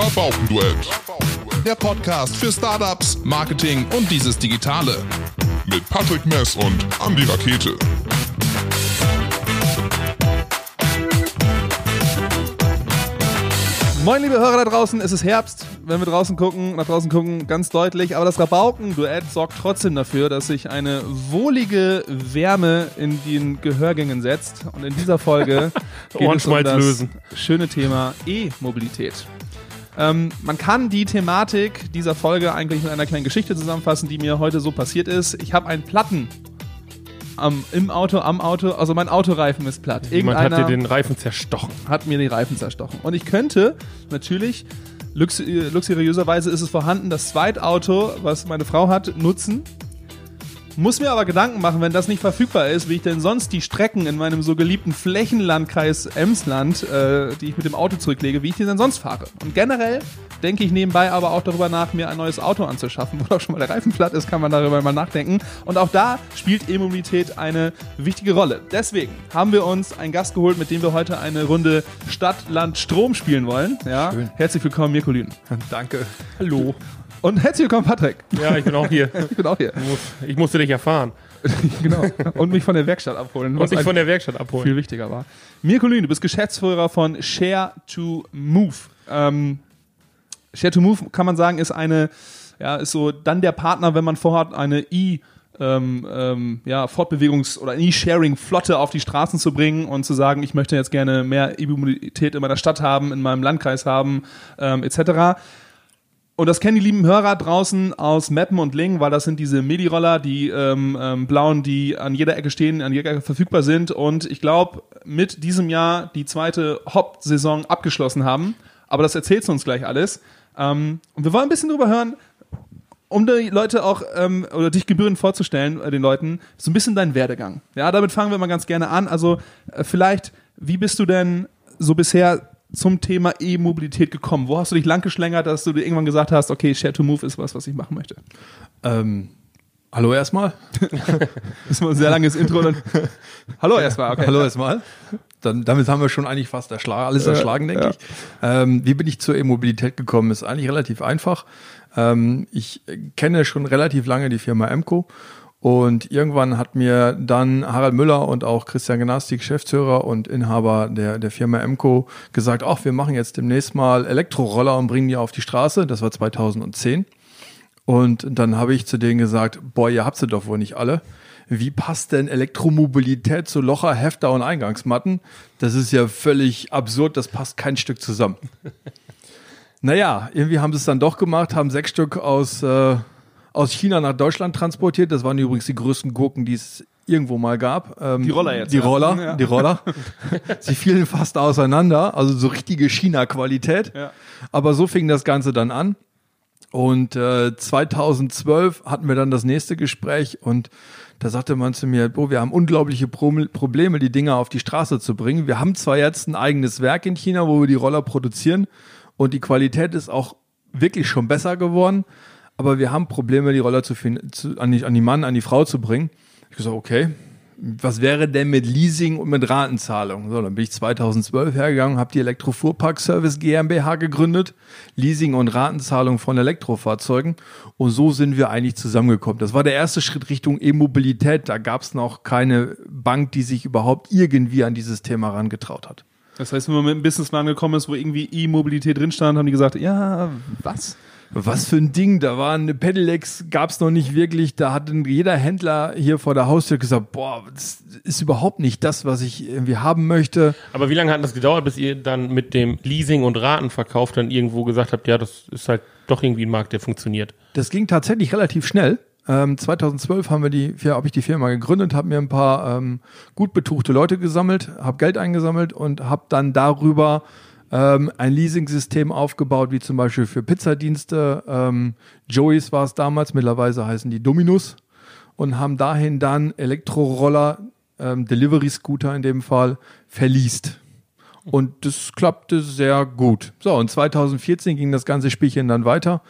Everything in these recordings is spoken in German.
Rabaukenduett. Der Podcast für Startups, Marketing und dieses Digitale. Mit Patrick Mess und Andy Rakete. Moin, liebe Hörer da draußen, es ist Herbst. Wenn wir draußen gucken, nach draußen gucken, ganz deutlich. Aber das Rabauken-Duett sorgt trotzdem dafür, dass sich eine wohlige Wärme in den Gehörgängen setzt. Und in dieser Folge geht es um das lösen. schöne Thema E-Mobilität. Ähm, man kann die Thematik dieser Folge eigentlich mit einer kleinen Geschichte zusammenfassen, die mir heute so passiert ist. Ich habe einen Platten am, im Auto, am Auto, also mein Autoreifen ist platt. Jemand hat dir Irgendeiner- den Reifen zerstochen. hat mir die Reifen zerstochen. Und ich könnte natürlich, äh, luxuriöserweise ist es vorhanden, das Zweitauto, was meine Frau hat, nutzen. Muss mir aber Gedanken machen, wenn das nicht verfügbar ist, wie ich denn sonst die Strecken in meinem so geliebten Flächenlandkreis Emsland, äh, die ich mit dem Auto zurücklege, wie ich die denn sonst fahre. Und generell denke ich nebenbei aber auch darüber nach, mir ein neues Auto anzuschaffen. Wo doch schon mal der Reifen platt ist, kann man darüber mal nachdenken. Und auch da spielt E-Mobilität eine wichtige Rolle. Deswegen haben wir uns einen Gast geholt, mit dem wir heute eine Runde Stadt, Land, Strom spielen wollen. Ja? Schön. Herzlich willkommen, Mirko Lünen. Danke. Hallo. Und herzlich willkommen, Patrick. Ja, ich bin auch hier. Ich bin auch hier. Ich muss- Ich musste dich erfahren. genau. Und mich von der Werkstatt abholen. Und dich ein- von der Werkstatt abholen. viel wichtiger war. Mirko Lühn, du bist Geschäftsführer von Share to Move. Ähm, Share to Move kann man sagen, ist eine, ja, ist so dann der Partner, wenn man vorhat, eine E- ähm, ähm, ja, Fortbewegungs- oder E-Sharing-Flotte auf die Straßen zu bringen und zu sagen, ich möchte jetzt gerne mehr E-Mobilität in meiner Stadt haben, in meinem Landkreis haben, ähm, etc. Und das kennen die lieben Hörer draußen aus Mappen und Ling, weil das sind diese Midi-Roller, die ähm, ähm, blauen, die an jeder Ecke stehen, an jeder Ecke verfügbar sind. Und ich glaube, mit diesem Jahr die zweite Hop-Saison abgeschlossen haben. Aber das erzählst du uns gleich alles. Ähm, und wir wollen ein bisschen drüber hören, um die Leute auch, ähm, oder dich gebührend vorzustellen, äh, den Leuten, so ein bisschen dein Werdegang. Ja, damit fangen wir mal ganz gerne an. Also äh, vielleicht, wie bist du denn so bisher zum Thema E-Mobilität gekommen? Wo hast du dich lang geschlängert, dass du dir irgendwann gesagt hast, okay, Share to Move ist was, was ich machen möchte? Ähm, hallo erstmal. Das war ein sehr langes Intro. Dann Hallo erstmal, okay. Hallo erstmal. Dann, damit haben wir schon eigentlich fast erschlagen, alles erschlagen, denke ja. ich. Ähm, wie bin ich zur E-Mobilität gekommen? Ist eigentlich relativ einfach. Ähm, ich kenne schon relativ lange die Firma Emco und irgendwann hat mir dann Harald Müller und auch Christian Genas, die Geschäftsführer und Inhaber der, der Firma Emco, gesagt, ach, wir machen jetzt demnächst mal Elektroroller und bringen die auf die Straße. Das war 2010. Und dann habe ich zu denen gesagt, boah, ihr habt sie doch wohl nicht alle. Wie passt denn Elektromobilität zu Locher, Hefter und Eingangsmatten? Das ist ja völlig absurd, das passt kein Stück zusammen. naja, irgendwie haben sie es dann doch gemacht, haben sechs Stück aus, äh, aus China nach Deutschland transportiert. Das waren übrigens die größten Gurken, die es irgendwo mal gab. Ähm, Die Roller jetzt, Die. Roller, Ja. die Roller. Sie fielen fast auseinander, also so richtige China-Qualität. Ja. Aber so fing das Ganze dann an. Und äh, 2012 hatten wir dann das nächste Gespräch und da sagte man zu mir, oh, wir haben unglaubliche Pro Probleme, die Dinger auf die Straße zu bringen. Wir haben zwar jetzt ein eigenes Werk in China, wo wir die Roller produzieren und die Qualität ist auch wirklich schon besser geworden, aber wir haben Probleme, die Roller zu, fin- zu an, die, an die Mann, an die Frau zu bringen. Ich gesagt, okay, was wäre denn mit Leasing und mit Ratenzahlung? So, dann bin ich 2012 hergegangen, habe die Elektrofuhrpark Service GmbH gegründet, Leasing und Ratenzahlung von Elektrofahrzeugen und so sind wir eigentlich zusammengekommen. Das war der erste Schritt Richtung E-Mobilität. Da gab es noch keine Bank, die sich überhaupt irgendwie an dieses Thema herangetraut hat. Das heißt, wenn man mit einem Businessplan gekommen ist, wo irgendwie E-Mobilität drin stand, haben die gesagt, ja, was? Was für ein Ding, da waren Pedelecs, gab es noch nicht wirklich. Da hat jeder Händler hier vor der Haustür gesagt, boah, das ist überhaupt nicht das, was ich irgendwie haben möchte. Aber wie lange hat das gedauert, bis ihr dann mit dem Leasing und Ratenverkauf dann irgendwo gesagt habt, ja, das ist halt doch irgendwie ein Markt, der funktioniert? Das ging tatsächlich relativ schnell. Ähm, 2012 haben wir die, habe ich die Firma gegründet, habe mir ein paar ähm, gut betuchte Leute gesammelt, habe Geld eingesammelt und habe dann darüber ähm, ein Leasing-System aufgebaut, wie zum Beispiel für Pizzadienste. Ähm, Joey's war es damals, mittlerweile heißen die Dominus und haben dahin dann Elektroroller, ähm, Delivery-Scooter in dem Fall, verliest. Und das klappte sehr gut. So, und 2014 ging das ganze Spielchen dann weiter,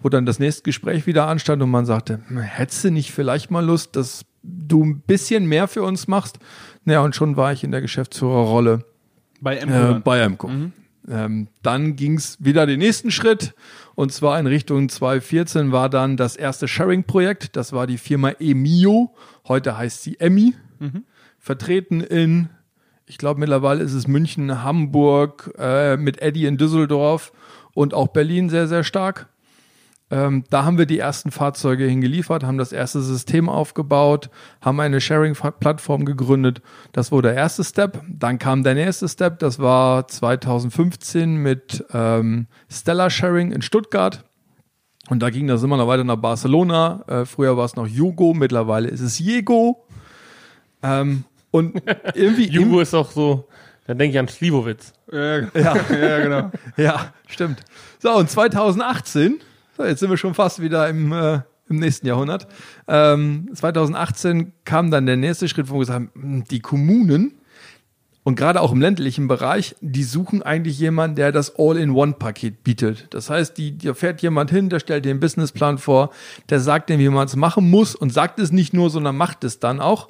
wo dann das nächste Gespräch wieder anstand und man sagte, "Hm, hättest du nicht vielleicht mal Lust, dass du ein bisschen mehr für uns machst? Naja, und schon war ich in der Geschäftsführerrolle Bei äh, M. bei Emco. Ähm, dann ging es wieder den nächsten Schritt und zwar in Richtung 2014 war dann das erste Sharing-Projekt. Das war die Firma Emio. Heute heißt sie Emmy. Vertreten in, ich glaube mittlerweile ist es München, Hamburg, äh, mit Eddie in Düsseldorf und auch Berlin sehr, sehr stark. Ähm, da haben wir die ersten Fahrzeuge hingeliefert, haben das erste System aufgebaut, haben eine Sharing-Plattform gegründet. Das war der erste Step. Dann kam der nächste Step, das war 2015 mit ähm, Stellar Sharing in Stuttgart. Und da ging das immer noch weiter nach Barcelona. Äh, früher war es noch Jugo, mittlerweile ist es Jego. Ähm, und irgendwie. Jugo ist auch so, da denke ich an Slivovitz. Ja, ja. ja genau. Ja, stimmt. So, und 2018, so, jetzt sind wir schon fast wieder im, äh, im nächsten Jahrhundert. Ähm, 2018 kam dann der nächste Schritt, wo wir gesagt haben, hm, die Kommunen und gerade auch im ländlichen Bereich, die suchen eigentlich jemanden, der das All-in-One-Paket bietet. Das heißt, die, da fährt jemand hin, der stellt einen Businessplan vor, der sagt dem, wie man es machen muss und sagt es nicht nur, sondern macht es dann auch.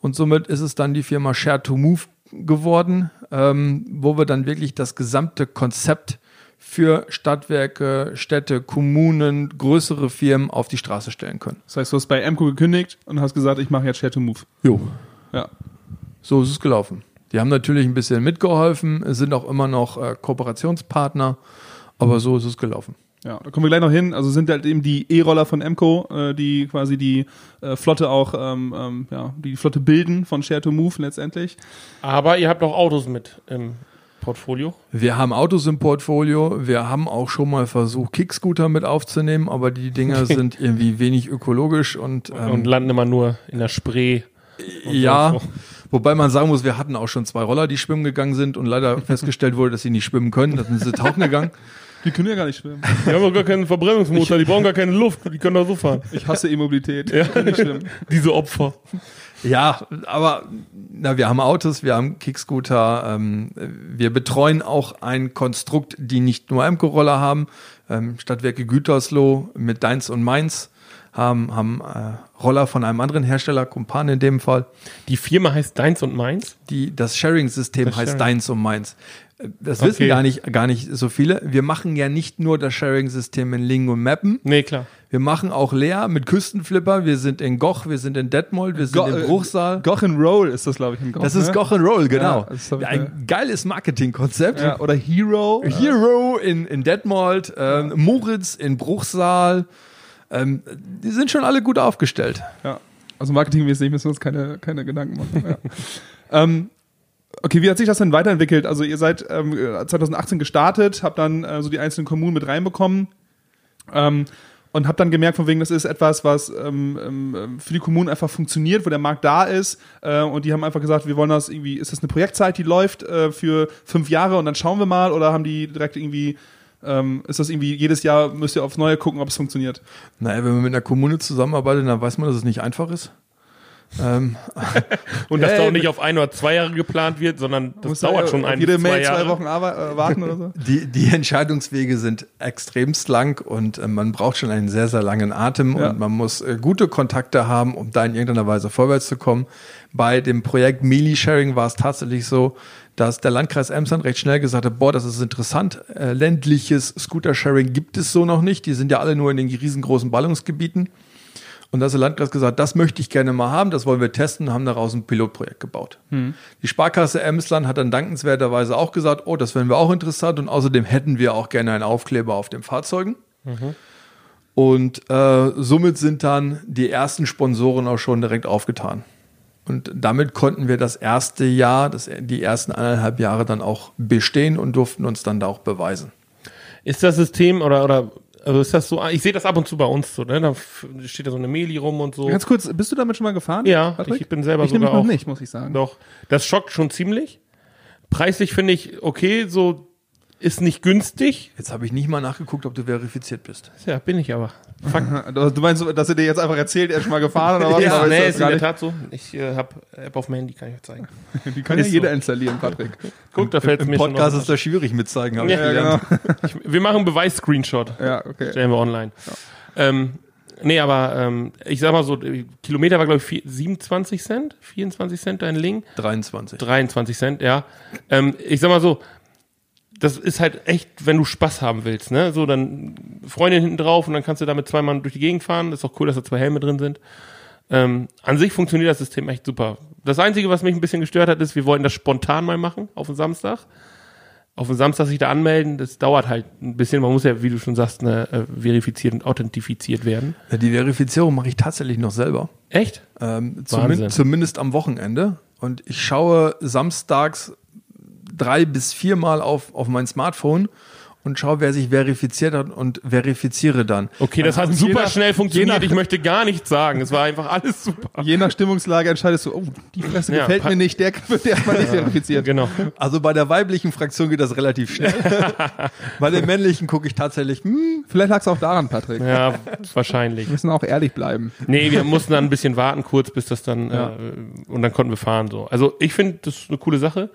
Und somit ist es dann die Firma Share to Move geworden, ähm, wo wir dann wirklich das gesamte Konzept für Stadtwerke, Städte, Kommunen, größere Firmen auf die Straße stellen können. Das heißt, du hast bei Emco gekündigt und hast gesagt, ich mache jetzt Share to Move. Jo. Ja. So ist es gelaufen. Die haben natürlich ein bisschen mitgeholfen, sind auch immer noch äh, Kooperationspartner, aber so ist es gelaufen. Ja, da kommen wir gleich noch hin. Also sind halt eben die E-Roller von Emco, äh, die quasi die äh, Flotte auch, ähm, ähm, ja, die Flotte bilden von Share to Move letztendlich. Aber ihr habt auch Autos mit im Portfolio. Wir haben Autos im Portfolio, wir haben auch schon mal versucht, Kickscooter mit aufzunehmen, aber die Dinger sind irgendwie wenig ökologisch und, ähm, und landen immer nur in der Spree. ja, wobei man sagen muss, wir hatten auch schon zwei Roller, die schwimmen gegangen sind und leider festgestellt wurde, dass sie nicht schwimmen können, dann sind sie tauchen gegangen. Die können ja gar nicht schwimmen. Die haben doch gar keinen Verbrennungsmotor, die brauchen gar keine Luft, die können doch so fahren. Ich hasse E-Mobilität. Ja. Kann nicht schwimmen. Diese Opfer. Ja, aber na, wir haben Autos, wir haben Kickscooter, ähm, wir betreuen auch ein Konstrukt, die nicht nur Emco-Roller haben. Ähm, Stadtwerke Gütersloh mit Deins und Mainz haben, haben äh, Roller von einem anderen Hersteller, Kumpan in dem Fall. Die Firma heißt Deins und Meins. Die, das Sharing-System heißt Sharing. Deins und Meins. Äh, Das Okay. wissen gar nicht, gar nicht so viele. Wir machen ja nicht nur das Sharing-System in Ling und Mappen. Nee, klar. Wir machen auch Leer mit Küstenflipper. Wir sind in Goch, wir sind in Detmold, wir sind Go- in Bruchsal. Goch and Roll ist das, glaube ich, in Goch. Das ist ne? Goch and Roll, genau. Ja, Ein geiles Marketingkonzept. Ja, oder Hero. Hero in, in Detmold, ähm, Moritz in Bruchsal. Ähm, die sind schon alle gut aufgestellt. Ja. Also marketingmäßig müssen wir uns keine, keine Gedanken machen. Ja. ähm, okay, wie hat sich das denn weiterentwickelt? Also ihr seid ähm, 2018 gestartet, habt dann äh, so die einzelnen Kommunen mit reinbekommen ähm, und habt dann gemerkt, von wegen, das ist etwas, was ähm, ähm, für die Kommunen einfach funktioniert, wo der Markt da ist äh, und die haben einfach gesagt, wir wollen das irgendwie, ist das eine Projektzeit, die läuft äh, für fünf Jahre und dann schauen wir mal oder haben die direkt irgendwie ähm, ist das irgendwie, jedes Jahr müsst ihr aufs Neue gucken, ob es funktioniert? Naja, wenn man mit einer Kommune zusammenarbeitet, dann weiß man, dass es nicht einfach ist. Ähm, Und dass Ey, da auch nicht auf ein oder zwei Jahre geplant wird, sondern das dauert ja schon ein jede zwei Mail Jahre. zwei Wochen äh, warten oder so. die, die Entscheidungswege sind extremst lang und äh, man braucht schon einen sehr, sehr langen Atem Ja. und man muss äh, gute Kontakte haben, um da in irgendeiner Weise vorwärts zu kommen. Bei dem Projekt Mealy Sharing war es tatsächlich so, dass der Landkreis Emsland recht schnell gesagt hat, boah, das ist interessant, äh, ländliches Scooter-Sharing gibt es so noch nicht, die sind ja alle nur in den riesengroßen Ballungsgebieten. Und da hat der Landkreis gesagt, das möchte ich gerne mal haben, das wollen wir testen, haben daraus ein Pilotprojekt gebaut. Die Sparkasse Emsland hat dann dankenswerterweise auch gesagt, oh, das wären wir auch interessant und außerdem hätten wir auch gerne einen Aufkleber auf den Fahrzeugen. Und äh, somit sind dann die ersten Sponsoren auch schon direkt aufgetan. Und damit konnten wir das erste Jahr, das, die ersten eineinhalb Jahre dann auch bestehen und durften uns dann da auch beweisen. Ist das System oder, oder also ist das so, ich sehe das ab und zu bei uns so, ne? Da steht da so eine Meli rum und so. Ganz kurz, bist du damit schon mal gefahren? Ja, Patrick? ich bin selber ich sogar noch auch. nicht, muss ich sagen. Doch. Das schockt schon ziemlich. Preislich finde ich okay, so ist nicht günstig. Jetzt habe ich nicht mal nachgeguckt, ob du verifiziert bist. Ja, bin ich aber. Fuck. Du meinst, dass er dir jetzt einfach erzählt, er ist schon mal gefahren oder was? Ja, Aber nee, das ist in gar der nicht- Tat so. Ich äh, habe App auf dem Handy, kann ich euch zeigen. Die kann ja Ist jeder so. installieren, Patrick. Guck, da fällt Im mir schon Podcast noch ist das schwierig mit zeigen, habe ich Ja, gelernt. genau. Ich, wir machen einen Beweis-Screenshot. Ja, okay. Stellen wir online. Ähm, nee, aber ähm, ich sag mal so, Kilometer war glaube ich vier- 27 Cent, 24 Cent ein Link, 23. 23 Cent, ja. Ähm, ich sag mal so, das ist halt echt, wenn du Spaß haben willst, ne? So, dann Freundin hinten drauf und dann kannst du damit zweimal durch die Gegend fahren. Ist auch cool, dass da zwei Helme drin sind. Ähm, an sich funktioniert das System echt super. Das Einzige, was mich ein bisschen gestört hat, ist, wir wollten das spontan mal machen auf den Samstag. Auf den Samstag sich da anmelden, das dauert halt ein bisschen. Man muss ja, wie du schon sagst, ne, äh, verifiziert und authentifiziert werden. Ja, Die Verifizierung mache ich tatsächlich noch selber. Echt? Ähm, Wahnsinn. zumin zumindest am Wochenende. Und ich schaue samstags drei bis viermal auf, auf mein Smartphone und schaue, wer sich verifiziert hat und verifiziere dann. Okay, das hat super nach- schnell funktioniert. je nach- ich möchte gar nichts sagen. Es war einfach alles super. Je nach Stimmungslage entscheidest du, oh, die Fresse Ja, gefällt mir nicht, der wird erstmal nicht verifiziert. Genau. Also bei der weiblichen Fraktion geht das relativ schnell. bei den männlichen gucke ich tatsächlich, hm, Vielleicht lag es auch daran, Patrick. Wir Ja, wahrscheinlich. müssen auch ehrlich bleiben. Nee, wir mussten dann ein bisschen warten kurz, bis das dann Ja. äh, und dann konnten wir fahren so. Also ich finde, das ist eine coole Sache.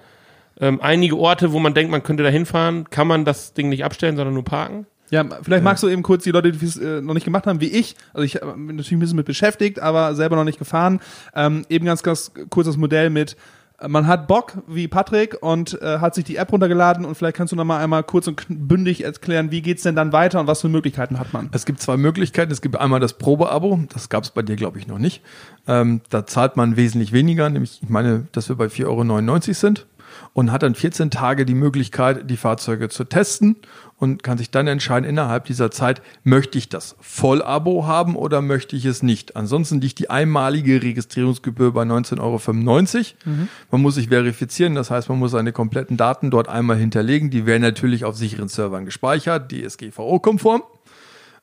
Ähm, einige Orte, wo man denkt, man könnte da hinfahren, kann man das Ding nicht abstellen, sondern nur parken. Ja, vielleicht magst du eben kurz die Leute, die es äh, noch nicht gemacht haben, wie ich. Also ich äh, bin natürlich ein bisschen mit beschäftigt, aber selber noch nicht gefahren. Ähm, eben ganz, ganz kurz das Modell mit, äh, man hat Bock, wie Patrick, und äh, hat sich die App runtergeladen und vielleicht kannst du noch mal einmal kurz und bündig erklären, wie geht's denn dann weiter und was für Möglichkeiten hat man? Es gibt zwei Möglichkeiten. Es gibt einmal das Probeabo, das gab es bei dir, glaube ich, noch nicht. Ähm, da zahlt man wesentlich weniger, nämlich, ich meine, dass wir bei 4,99 Euro sind und hat dann 14 Tage die Möglichkeit, die Fahrzeuge zu testen und kann sich dann entscheiden, innerhalb dieser Zeit, möchte ich das Vollabo haben oder möchte ich es nicht. Ansonsten liegt die einmalige Registrierungsgebühr bei 19,95 Euro. Man muss sich verifizieren, das heißt, man muss seine kompletten Daten dort einmal hinterlegen. Die werden natürlich auf sicheren Servern gespeichert, DSGVO-konform.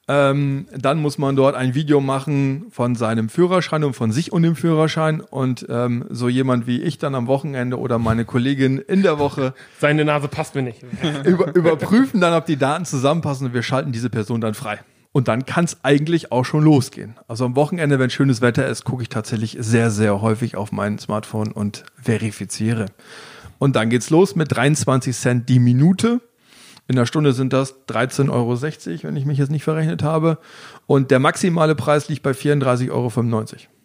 Ähm, dann muss man dort ein Video machen von seinem Führerschein und von sich und dem Führerschein. Und ähm, so jemand wie ich dann am Wochenende oder meine Kollegin in der Woche Seine Nase passt mir nicht. über, überprüfen dann, ob die Daten zusammenpassen und wir schalten diese Person dann frei. Und dann kann es eigentlich auch schon losgehen. Also am Wochenende, wenn schönes Wetter ist, gucke ich tatsächlich sehr, sehr häufig auf mein Smartphone und verifiziere. Und dann geht's los mit 23 Cent die Minute. In der Stunde sind das 13,60 Euro, wenn ich mich jetzt nicht verrechnet habe. Und der maximale Preis liegt bei 34,95 Euro.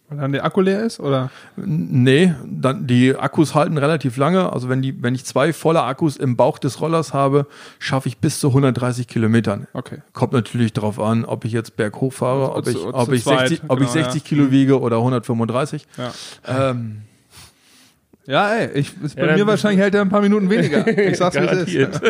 Weil dann der Akku leer ist, oder? Nee, dann die Akkus halten relativ lange. Also wenn die, wenn ich zwei volle Akkus im Bauch des Rollers habe, schaffe ich bis zu 130 Kilometern. Okay. Kommt natürlich darauf an, ob ich jetzt berghoch fahre, ob ich, ob ich zweit, 60, ob ich genau, 60 ja. Kilo wiege oder 135. Ja. Ähm, Ja, ey, ich, ist bei Ja, mir dann- wahrscheinlich hält er ein paar Minuten weniger. Ich sag's, wie es ist.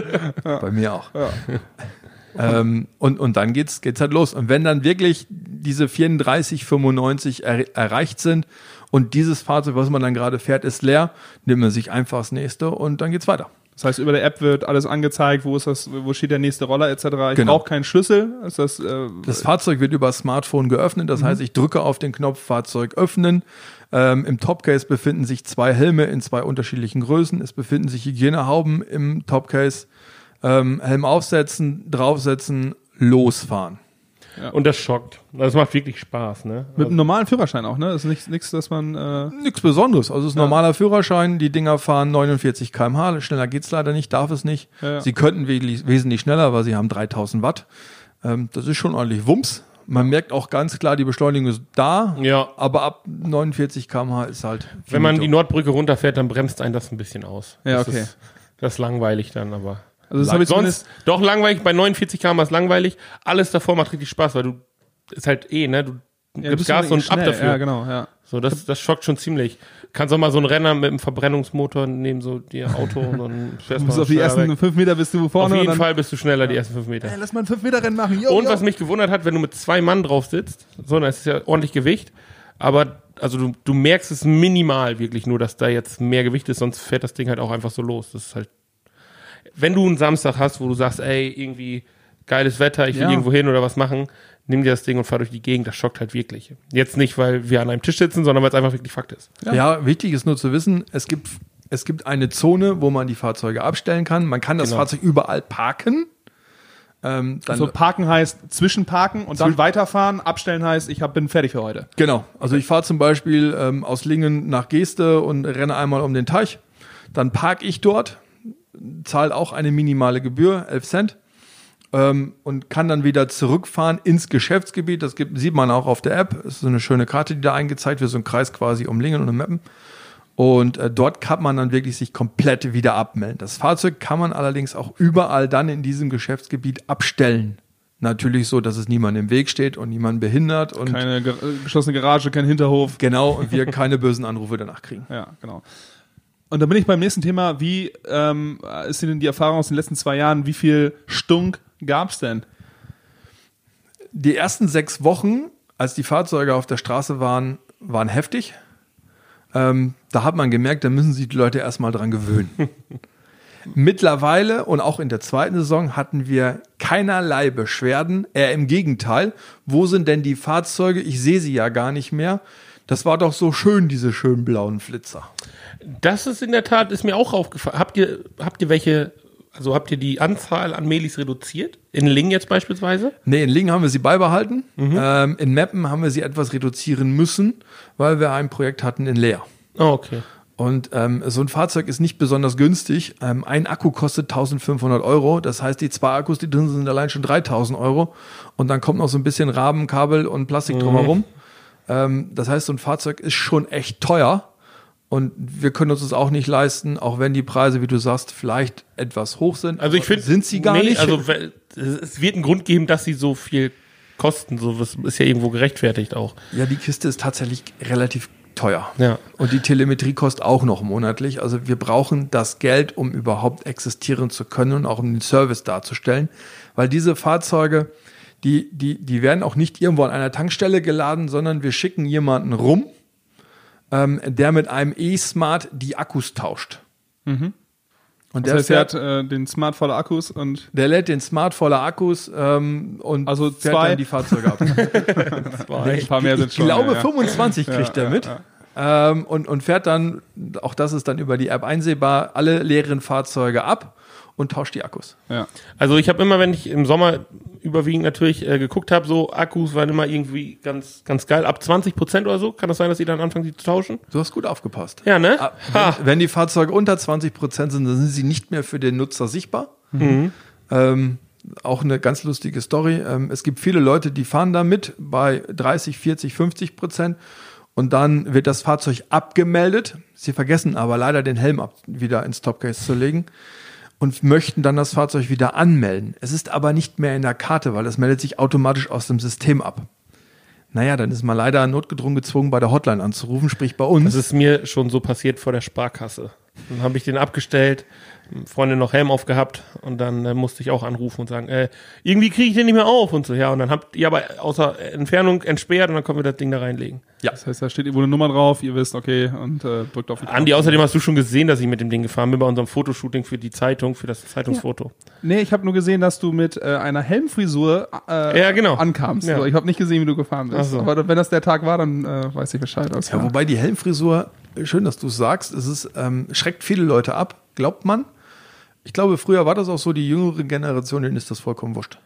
Bei mir auch. ähm, und, und dann geht's, geht's halt los. Und wenn dann wirklich diese 34, 95 er, erreicht sind und dieses Fahrzeug, was man dann gerade fährt, ist leer, nimmt man sich einfach das nächste und dann geht's weiter. Das heißt, über der App wird alles angezeigt, wo ist das, wo steht der nächste Roller etc. Ich Genau. brauche keinen Schlüssel. Ist das, äh, Das Fahrzeug wird über Smartphone geöffnet, das heißt, ich drücke auf den Knopf Fahrzeug öffnen. Ähm, Im Topcase befinden sich zwei Helme in zwei unterschiedlichen Größen. Es befinden sich Hygienehauben im Topcase. Ähm, Helm aufsetzen, draufsetzen, losfahren. Und das schockt. Das macht wirklich Spaß, ne? mit einem normalen Führerschein auch, ne? Das ist nichts, nichts, dass man. Äh, Nichts Besonderes. Also es ist ein normaler Führerschein. Die Dinger fahren 49 km/h. Schneller geht's leider nicht, darf es nicht. Ja, ja. Sie könnten wesentlich, wesentlich schneller, weil sie haben 3000 Watt. Ähm, das ist schon ordentlich Wumms. Man merkt auch ganz klar, die Beschleunigung ist da. Ja. Aber ab 49 km/h ist halt. Wenn man die. Nordbrücke runterfährt, dann bremst einen das ein bisschen aus. Ja, das okay. Ist, das ist langweilig dann, aber. also das habe ich. Sonst, doch langweilig, bei 49 km ist langweilig. Alles davor macht richtig Spaß, weil du, ist halt eh, ne, du Ja, gibst Gas und ab schnell. dafür. Ja, genau, ja. So, das, das schockt schon ziemlich. Kannst auch mal so einen Renner mit einem Verbrennungsmotor neben so dir Auto und dann fährst Du auf die ersten weg. fünf Meter bist du Auf vorne und jeden Fall bist du schneller die ersten fünf Meter. Ey, lass mal ein fünf Meter Rennen machen. Yo, Und yo. was mich gewundert hat, wenn du mit zwei Mann drauf sitzt, so, dann ist es ja ordentlich Gewicht, aber also du, du merkst es minimal wirklich nur, dass da jetzt mehr Gewicht ist, sonst fährt das Ding halt auch einfach so los. Das ist halt, wenn du einen Samstag hast, wo du sagst, ey, irgendwie geiles Wetter, ich will Ja. irgendwo hin oder was machen, nimm dir das Ding und fahr durch die Gegend, das schockt halt wirklich. Jetzt nicht, weil wir an einem Tisch sitzen, sondern weil es einfach wirklich Fakt ist. Ja. wichtig ist nur zu wissen, es gibt, es gibt eine Zone, wo man die Fahrzeuge abstellen kann. Man kann das Genau. Fahrzeug überall parken. Ähm, dann, Also parken heißt zwischenparken und dann weiterfahren. Abstellen heißt, ich hab, bin fertig für heute. Genau. Also ich fahre zum Beispiel ähm, aus Lingen nach Geste und renne einmal um den Teich. Dann parke ich dort, zahle auch eine minimale Gebühr, 11 Cent, ähm, und kann dann wieder zurückfahren ins Geschäftsgebiet. Das gibt, sieht man auch auf der App. Das ist so eine schöne Karte, die da eingezeigt wird, so ein Kreis quasi um Lingen und um Meppen. Und äh, dort kann man dann wirklich sich komplett wieder abmelden. Das Fahrzeug kann man allerdings auch überall dann in diesem Geschäftsgebiet abstellen. Natürlich so, dass es niemand im Weg steht und niemand behindert und Keine ge äh, geschlossene Garage, kein Hinterhof. genau und wir keine bösen Anrufe danach kriegen. Ja, genau. Und da bin ich beim nächsten Thema. Wie ähm, ist denn die Erfahrung aus den letzten zwei Jahren? Wie viel Stunk gab's denn? Die ersten sechs Wochen, als die Fahrzeuge auf der Straße waren, waren heftig. Ähm, da hat man gemerkt, da müssen sich die Leute erstmal dran gewöhnen. Mittlerweile und auch in der zweiten Saison hatten wir keinerlei Beschwerden. Eher im Gegenteil. Wo sind denn die Fahrzeuge? Ich sehe sie ja gar nicht mehr. Das war doch so schön, diese schönen blauen Flitzer. Das ist in der Tat, ist mir auch aufgefallen. Habt ihr, habt ihr welche, also habt ihr die Anzahl an Melis reduziert? In Ling jetzt beispielsweise? Nee, in Lingen haben wir sie beibehalten. Ähm, in Meppen haben wir sie etwas reduzieren müssen, weil wir ein Projekt hatten in Leer. Oh, okay. Und ähm, so ein Fahrzeug ist nicht besonders günstig. Ähm, ein Akku kostet 1500 Euro. Das heißt, die zwei Akkus, die drin sind, sind allein schon 3000 Euro. Und dann kommt noch so ein bisschen Rahmen, Kabel und Plastik drumherum. Ähm, das heißt, so ein Fahrzeug ist schon echt teuer. Und wir können uns das auch nicht leisten, auch wenn die Preise, wie du sagst, vielleicht etwas hoch sind. Also ich finde, sind sie gar nee, nicht. Also es wird einen Grund geben, dass sie so viel kosten. So das ist ja irgendwo gerechtfertigt auch. ja, die Kiste ist tatsächlich relativ teuer. Ja. Und die Telemetrie kostet auch noch monatlich. Also wir brauchen das Geld, um überhaupt existieren zu können und auch um den Service darzustellen. Weil diese Fahrzeuge, die, die, die werden auch nicht irgendwo an einer Tankstelle geladen, sondern wir schicken jemanden rum, ähm, der mit einem E-Smart die Akkus tauscht. Und Das der, heißt, er fährt, hat äh, den Smart voller Akkus und der lädt den Smart voller Akkus ähm, und Also fährt zwei- dann die Fahrzeuge ab. ein paar mehr sind ich schon. glaube, ja, ja. 25 kriegt er mit. Ähm, und, und fährt dann, auch das ist dann über die App einsehbar, alle leeren Fahrzeuge ab und tauscht die Akkus. Ja. Also ich habe immer, wenn ich im Sommer überwiegend natürlich äh, geguckt habe, so Akkus waren immer irgendwie ganz, ganz geil. Ab 20 Prozent oder so, kann das sein, dass sie dann anfangen, die zu tauschen? Du hast gut aufgepasst. Ja, ne? Ah. Wenn, wenn die Fahrzeuge unter 20 Prozent sind, dann sind sie nicht mehr für den Nutzer sichtbar. Mhm. Ähm, auch eine ganz lustige Story. Ähm, es gibt viele Leute, die fahren damit bei 30, 40, 50 Prozent und dann wird das Fahrzeug abgemeldet. Sie vergessen aber leider den Helm ab, wieder ins Topcase zu legen und möchten dann das Fahrzeug wieder anmelden. Es ist aber nicht mehr in der Karte, weil es meldet sich automatisch aus dem System ab. Naja, dann ist man leider notgedrungen gezwungen, bei der Hotline anzurufen, sprich bei uns. Das ist mir schon so passiert vor der Sparkasse. Dann habe ich den abgestellt, Freundin noch Helm aufgehabt und dann äh, musste ich auch anrufen und sagen, äh, irgendwie kriege ich den nicht mehr auf und so. Ja, und dann habt ihr aber außer Entfernung entsperrt und dann können wir das Ding da reinlegen. Das heißt, da steht irgendwo eine Nummer drauf, ihr wisst, okay, und äh, drückt auf die Andi, außerdem hast du schon gesehen, dass ich mit dem Ding gefahren bin bei unserem Fotoshooting für die Zeitung, für das Zeitungsfoto. Nee, ich habe nur gesehen, dass du mit äh, einer Helmfrisur äh, Ja, genau. ankamst. Ja. Also ich habe nicht gesehen, wie du gefahren bist. So. Aber wenn das der Tag war, dann äh, weiß ich Bescheid. Alles Ja, wobei die Helmfrisur, schön, dass du es sagst, es ist, ähm, schreckt viele Leute ab, glaubt man. Ich glaube, früher war das auch so, die jüngere Generation, denen ist das vollkommen wurscht.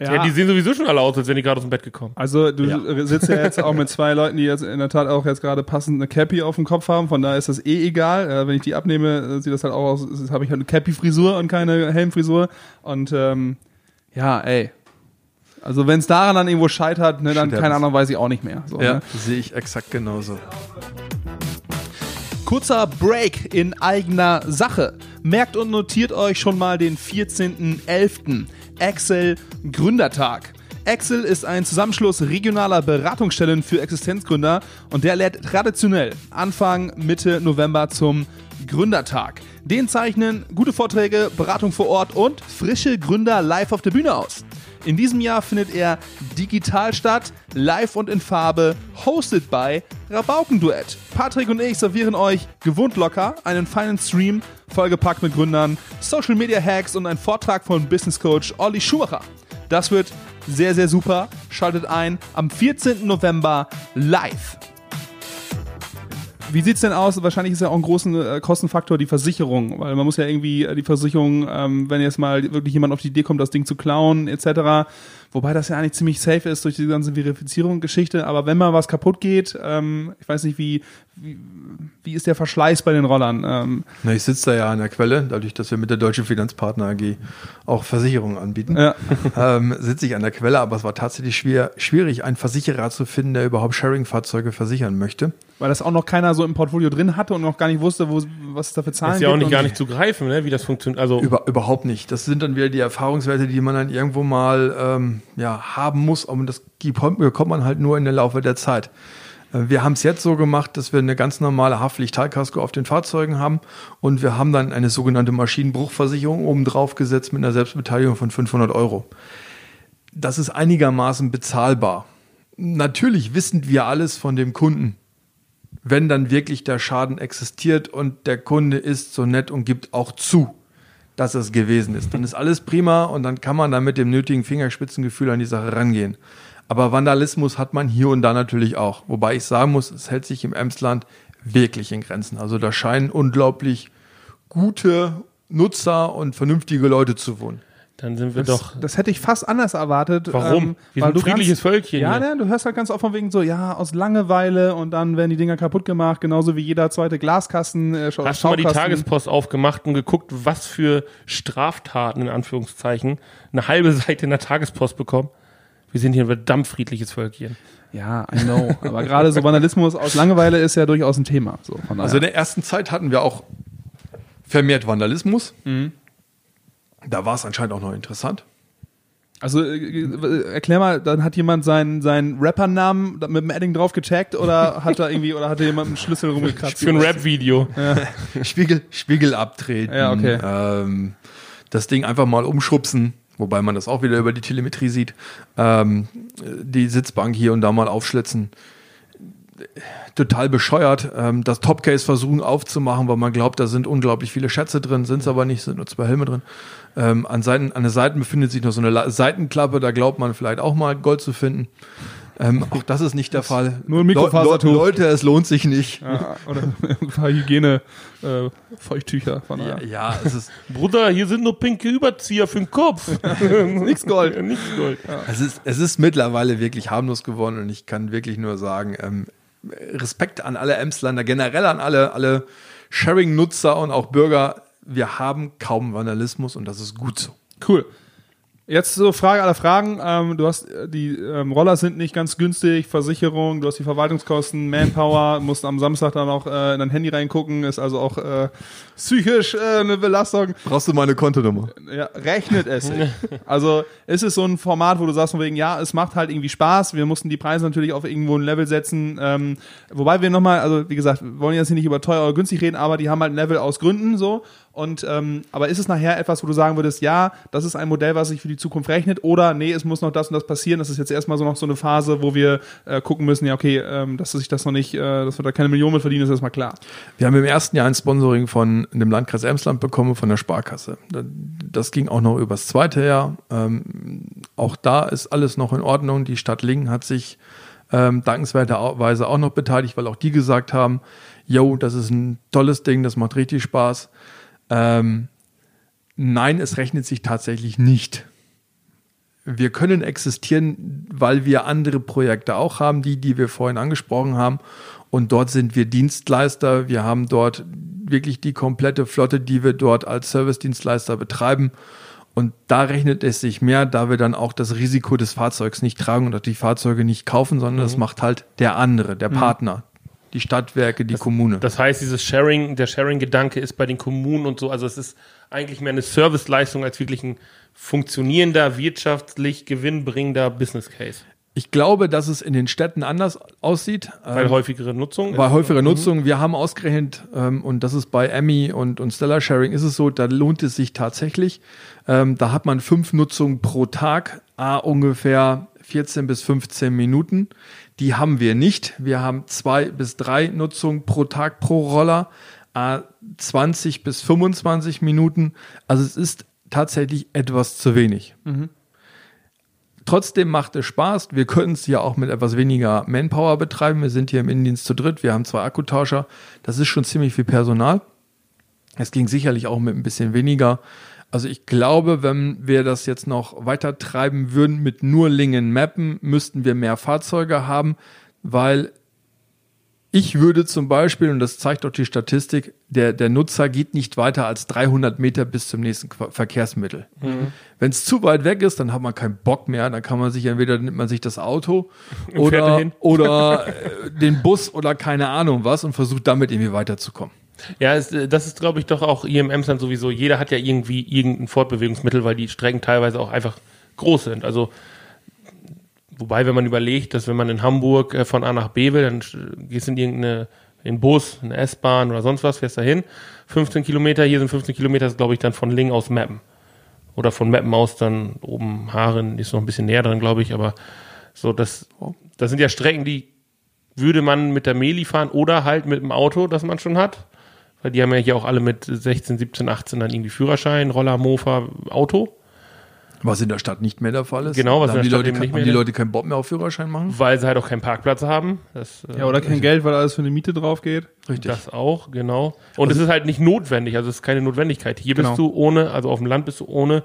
Ja. die sehen sowieso schon alle aus, als wären die gerade aus dem Bett gekommen. Also du Ja. sitzt ja jetzt auch mit zwei Leuten, die jetzt in der Tat auch jetzt gerade passend eine Cappy auf dem Kopf haben, von daher ist das eh egal. Äh, wenn ich die abnehme, äh, sieht das halt auch aus, habe ich halt eine Cappy-Frisur und keine Helmfrisur. Und ähm, ja, ey. Also wenn es daran dann irgendwo scheitert, ne, dann Stimmt. keine Ahnung, weiß ich auch nicht mehr. So, ne? sehe ich exakt genauso. Kurzer Break in eigener Sache. Merkt und notiert euch schon mal den 14.11. Excel Gründertag. Excel ist ein Zusammenschluss regionaler Beratungsstellen für Existenzgründer und der lädt traditionell Anfang Mitte November zum Gründertag. Den zeichnen gute Vorträge, Beratung vor Ort und frische Gründer live auf der Bühne aus. In diesem Jahr findet er digital statt, live und in Farbe, hosted by Rabaukenduett. Patrick und ich servieren euch gewohnt locker einen feinen Stream, vollgepackt mit Gründern, Social Media Hacks und ein Vortrag von Business Coach Olli Schumacher. Das wird sehr, sehr super. Schaltet ein am 14. November live. Wie sieht's denn aus? Wahrscheinlich ist ja auch ein großer äh, Kostenfaktor die Versicherung, weil man muss ja irgendwie äh, die Versicherung, ähm, wenn jetzt mal wirklich jemand auf die Idee kommt, das Ding zu klauen etc. Wobei das ja eigentlich ziemlich safe ist durch die ganze Verifizierung-Geschichte. Aber wenn mal was kaputt geht, ähm, ich weiß nicht, wie wie, wie ist der Verschleiß bei den Rollern? Ähm, Na, ich sitze da ja an der Quelle, dadurch, dass wir mit der Deutschen Finanzpartner AG auch Versicherungen anbieten, Ja. ähm, sitze ich an der Quelle, aber es war tatsächlich schwer, schwierig, einen Versicherer zu finden, der überhaupt Sharing-Fahrzeuge versichern möchte. weil das auch noch keiner so im Portfolio drin hatte und noch gar nicht wusste, wo, was es da für Zahlen Ist ja auch gibt nicht gar nicht zu greifen, ne, wie das funktioniert. Also Über, überhaupt nicht. Das sind dann wieder die Erfahrungswerte, die man dann irgendwo mal ähm, ja, haben muss, und das gibt- bekommt man halt nur in der Laufe der Zeit. Äh, Wir haben es jetzt so gemacht, dass wir eine ganz normale Haftpflicht-Teilkasko auf den Fahrzeugen haben und wir haben dann eine sogenannte Maschinenbruchversicherung oben drauf gesetzt mit einer Selbstbeteiligung von 500 Euro. Das ist einigermaßen bezahlbar. Natürlich wissen wir alles von dem Kunden. Wenn dann wirklich der Schaden existiert und der Kunde ist so nett und gibt auch zu, dass es gewesen ist, dann ist alles prima und dann kann man da mit dem nötigen Fingerspitzengefühl an die Sache rangehen. Aber Vandalismus hat man hier und da natürlich auch. Wobei ich sagen muss, es hält sich im Emsland wirklich in Grenzen. Also da scheinen unglaublich gute Nutzer und vernünftige Leute zu wohnen. dann sind wir Das, doch. das hätte ich fast anders erwartet. Warum? Wir weil sind ein du friedliches ganz, Völkchen Ja, hier. ne, du hörst halt ganz oft von wegen so, ja, aus Langeweile und dann werden die Dinger kaputt gemacht, genauso wie jeder zweite Glaskasten. Äh, Schau- Hast du mal die. Tagespost aufgemacht und geguckt, was für Straftaten in Anführungszeichen eine halbe Seite in der Tagespost bekommen? Wir sind hier ein verdammt friedliches Völkchen. Ja, I know. Aber gerade so Vandalismus aus Langeweile ist ja durchaus ein Thema. So, von Also in der ersten Zeit hatten wir auch vermehrt Vandalismus. Da war es anscheinend auch noch interessant. Also äh, äh, erklär mal, dann hat jemand seinen, seinen Rappernamen mit dem Edding drauf gecheckt oder hat da irgendwie oder hat da jemand einen Schlüssel rumgekratzt? Für ein Rap-Video. Spiegel, Spiegel abtreten. Ja, okay. Ähm, das Ding einfach mal umschubsen, wobei man das auch wieder über die Telemetrie sieht. Ähm, die Sitzbank hier und da mal aufschlitzen. Total bescheuert. Ähm, das Topcase versuchen aufzumachen, weil man glaubt, da sind unglaublich viele Schätze drin, sind es aber nicht, sind nur zwei Helme drin. Ähm, an, Seiten, an den Seiten befindet sich noch so eine La Seitenklappe, da glaubt man vielleicht auch mal Gold zu finden. Ähm, auch das ist nicht der Fall. Nur ein Mikrofasertuch. Le- Le- Leute, es lohnt sich nicht. Ja, oder ein paar Hygiene äh, Feuchttücher von Ja, ja, es ist, Bruder, hier sind nur pinke Überzieher für den Kopf. Nix Gold. Ja, Nichts Gold. Es ist, es ist mittlerweile wirklich harmlos geworden und ich kann wirklich nur sagen, ähm, Respekt an alle Emslander, generell an alle, alle Sharing-Nutzer und auch Bürger. Wir haben kaum Vandalismus und das ist gut so. Cool. Jetzt so Frage aller Fragen. Ähm, du hast äh, die ähm, Roller sind nicht ganz günstig, Versicherung, du hast die Verwaltungskosten, Manpower, musst am Samstag dann auch äh, in dein Handy reingucken, ist also auch äh, psychisch äh, eine Belastung. Brauchst du meine Kontonummer? Ja, rechnet es. Also ist es so ein Format, wo du sagst von wegen, ja, es macht halt irgendwie Spaß. Wir mussten die Preise natürlich auf irgendwo ein Level setzen. Ähm, wobei wir nochmal, also wie gesagt, wir wollen jetzt hier nicht über teuer oder günstig reden, aber die haben halt ein Level aus Gründen so. Und ähm, aber ist es nachher etwas, wo du sagen würdest, ja, das ist ein Modell, was sich für die Zukunft rechnet, oder nee, es muss noch das und das passieren. Das ist jetzt erstmal so noch so eine Phase, wo wir äh, gucken müssen, ja, okay, ähm, dass sich das noch nicht, äh, dass wir da keine Millionen mit verdienen, ist erstmal klar. Wir haben im ersten Jahr ein Sponsoring von dem Landkreis Emsland bekommen, von der Sparkasse. Das ging auch noch übers zweite Jahr. Ähm, auch da ist alles noch in Ordnung. Die Stadt Lingen hat sich ähm, dankenswerterweise auch noch beteiligt, weil auch die gesagt haben, yo, das ist ein tolles Ding, das macht richtig Spaß. Ähm, nein, es rechnet sich tatsächlich nicht. Wir können existieren, weil wir andere Projekte auch haben, die, die wir vorhin angesprochen haben. Und dort sind wir Dienstleister. Wir haben dort wirklich die komplette Flotte, die wir dort als Service-Dienstleister betreiben. Und da rechnet es sich mehr, da wir dann auch das Risiko des Fahrzeugs nicht tragen und auch die Fahrzeuge nicht kaufen, sondern das macht halt der andere, der Partner, die Stadtwerke, die Kommune. Das heißt, dieses Sharing, der Sharing-Gedanke ist bei den Kommunen und so, also es ist eigentlich mehr eine Serviceleistung als wirklich ein funktionierender, wirtschaftlich gewinnbringender Business Case. Ich glaube, dass es in den Städten anders aussieht. Weil Ähm, häufigere Nutzung. Bei ist. häufiger Nutzung, wir haben ausgerechnet, ähm, und das ist bei Emmy und, und Stellar Sharing ist es so, da lohnt es sich tatsächlich. Ähm, da hat man fünf Nutzungen pro Tag, a ungefähr 14 bis 15 Minuten. Die haben wir nicht. Wir haben zwei bis drei Nutzungen pro Tag pro Roller, a 20 bis 25 Minuten. Also es ist tatsächlich etwas zu wenig. Trotzdem macht es Spaß. Wir können es ja auch mit etwas weniger Manpower betreiben. Wir sind hier im Innendienst zu dritt. Wir haben zwei Akkutauscher. Das ist schon ziemlich viel Personal. Es ging sicherlich auch mit ein bisschen weniger. Also ich glaube, wenn wir das jetzt noch weiter treiben würden mit nur Lingen Mappen, müssten wir mehr Fahrzeuge haben, weil Ich würde zum Beispiel, und das zeigt auch die Statistik, der, der Nutzer geht nicht weiter als 300 Meter bis zum nächsten Verkehrsmittel. Wenn es zu weit weg ist, dann hat man keinen Bock mehr. Dann kann man sich entweder nimmt man sich das Auto oder, oder äh, den Bus oder keine Ahnung was und versucht damit irgendwie weiterzukommen. Ja, äh, das ist, glaube ich, doch auch IMMs dann sowieso. Jeder hat ja irgendwie irgendein Fortbewegungsmittel, weil die Strecken teilweise auch einfach groß sind. Also, wobei, wenn man überlegt, dass wenn man in Hamburg äh, von A nach B will, dann gehst du in irgendeine, in Bus, eine S-Bahn oder sonst was, fährst dahin. 15 Kilometer, hier sind 15 Kilometer, ist, glaube ich, dann von Ling aus Meppen. Oder von Meppen aus dann oben Haaren, ist noch ein bisschen näher dran, glaube ich, aber so, das, das sind ja Strecken, die würde man mit der Meli fahren oder halt mit dem Auto, das man schon hat. Weil die haben ja hier auch alle mit 16, 17, 18 dann irgendwie Führerschein, Roller, Mofa, Auto. Was in der Stadt nicht mehr der Fall ist. Genau, was Da haben in die der Stadt Leute, eben kein- nicht haben mehr die der- Leute keinen Bock mehr auf Führerschein machen. Weil sie halt auch keinen Parkplatz haben. Das, äh, Ja, oder kein Geld, weil alles für eine Miete drauf geht. Richtig. Das auch, genau. Und es ist halt nicht notwendig, also es ist keine Notwendigkeit. Hier Genau. bist du ohne, also auf dem Land bist du ohne,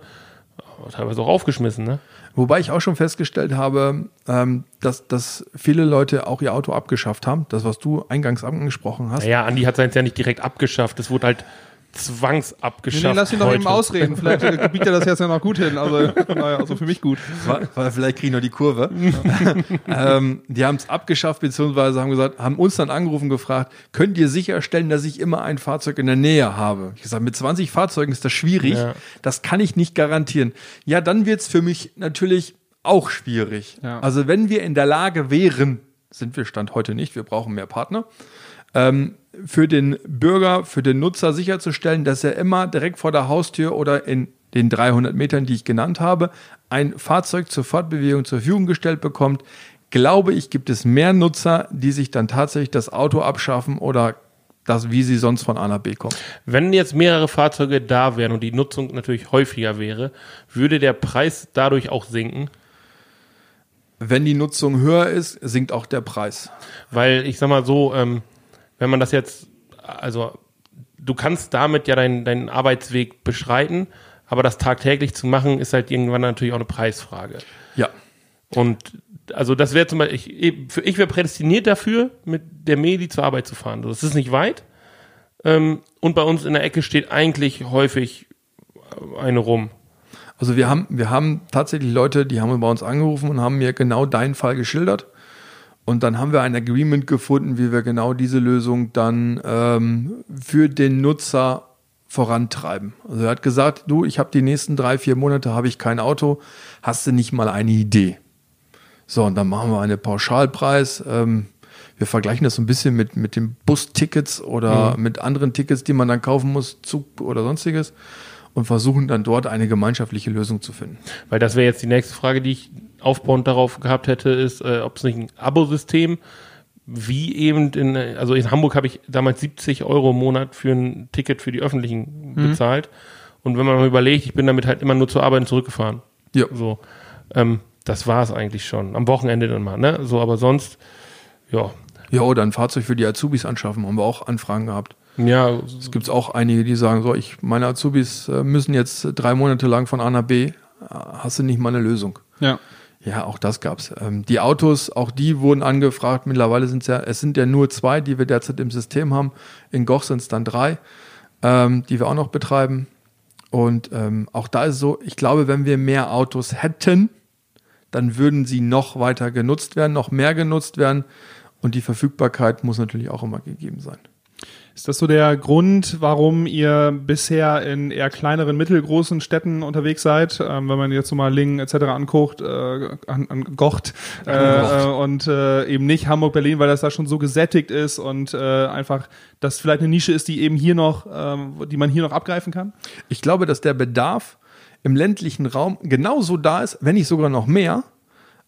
teilweise auch aufgeschmissen, ne? Wobei ich auch schon festgestellt habe, ähm, dass, dass viele Leute auch ihr Auto abgeschafft haben. Das, was du eingangs angesprochen hast. Naja, Andi hat seins ja nicht direkt abgeschafft, es wurde halt zwangsabgeschafft. nee, lass ihn doch eben ausreden. Vielleicht äh, biegt er das jetzt ja noch gut hin. Also, daher, also für mich gut. War, war vielleicht kriege ich noch die Kurve. ähm, die haben es abgeschafft, beziehungsweise haben gesagt, haben uns dann angerufen und gefragt, könnt ihr sicherstellen, dass ich immer ein Fahrzeug in der Nähe habe? Ich gesagt, mit 20 Fahrzeugen ist das schwierig. Ja. Das kann ich nicht garantieren. Ja, dann wird es für mich natürlich auch schwierig. Ja. Also wenn wir in der Lage wären, sind wir Stand heute nicht, wir brauchen mehr Partner, ähm, für den Bürger, für den Nutzer sicherzustellen, dass er immer direkt vor der Haustür oder in den 300 Metern, die ich genannt habe, ein Fahrzeug zur Fortbewegung zur Verfügung gestellt bekommt, glaube ich, gibt es mehr Nutzer, die sich dann tatsächlich das Auto abschaffen oder das, wie sie sonst von A nach B kommen. Wenn jetzt mehrere Fahrzeuge da wären und die Nutzung natürlich häufiger wäre, würde der Preis dadurch auch sinken? Wenn die Nutzung höher ist, sinkt auch der Preis. Weil ich sag mal so, ähm, wenn man das jetzt, also du kannst damit ja deinen deinen Arbeitsweg beschreiten, aber das tagtäglich zu machen, ist halt irgendwann natürlich auch eine Preisfrage. Ja. Und also das wäre zum Beispiel, ich, für- ich wäre prädestiniert dafür, mit der Meli zur Arbeit zu fahren. Das ist nicht weit. Ähm, und bei uns in der Ecke steht eigentlich häufig eine rum. Also wir haben, wir haben tatsächlich Leute, die haben bei uns angerufen und haben mir genau deinen Fall geschildert. Und dann haben wir ein Agreement gefunden, wie wir genau diese Lösung dann ähm, für den Nutzer vorantreiben. Also er hat gesagt, du, ich habe die nächsten drei, vier Monate habe ich kein Auto, hast du nicht mal eine Idee? So, und dann machen wir einen Pauschalpreis. Ähm, wir vergleichen das so ein bisschen mit, mit den Bustickets oder mit anderen Tickets, die man dann kaufen muss, Zug oder sonstiges. Und versuchen dann dort eine gemeinschaftliche Lösung zu finden. Weil das wäre jetzt die nächste Frage, die ich aufbauend darauf gehabt hätte, ist, äh, ob es nicht ein Abo-System wie eben in, also in Hamburg habe ich damals 70 Euro im Monat für ein Ticket für die öffentlichen bezahlt. Und wenn man mal überlegt, ich bin damit halt immer nur zur Arbeit und zurückgefahren. Ja. So, ähm, das war es eigentlich schon. Am Wochenende dann mal, ne? So, aber sonst, ja, Ja, oder ein Fahrzeug für die Azubis anschaffen, haben wir auch Anfragen gehabt. Ja, Es gibt auch einige, die sagen, so, ich, meine Azubis äh, müssen jetzt drei Monate lang von A nach B, Äh, hast du nicht mal eine Lösung? Ja. Ja, auch das gab's. Ähm, die Autos, auch die wurden angefragt. Mittlerweile sind es ja, es sind ja nur zwei, die wir derzeit im System haben. In Goch sind es dann drei, ähm, die wir auch noch betreiben. Und ähm, auch da ist es so, ich glaube, wenn wir mehr Autos hätten, dann würden sie noch weiter genutzt werden, noch mehr genutzt werden. Und die Verfügbarkeit muss natürlich auch immer gegeben sein. Ist das so der Grund, warum ihr bisher in eher kleineren, mittelgroßen Städten unterwegs seid? Ähm, wenn man jetzt so mal Lingen etc. anguckt, äh, an, an Gocht äh, äh, und äh, eben nicht Hamburg, Berlin, weil das da schon so gesättigt ist und äh, einfach das vielleicht eine Nische ist, die eben hier noch, ähm, die man hier noch abgreifen kann? Ich glaube, dass der Bedarf im ländlichen Raum genauso da ist, wenn nicht sogar noch mehr,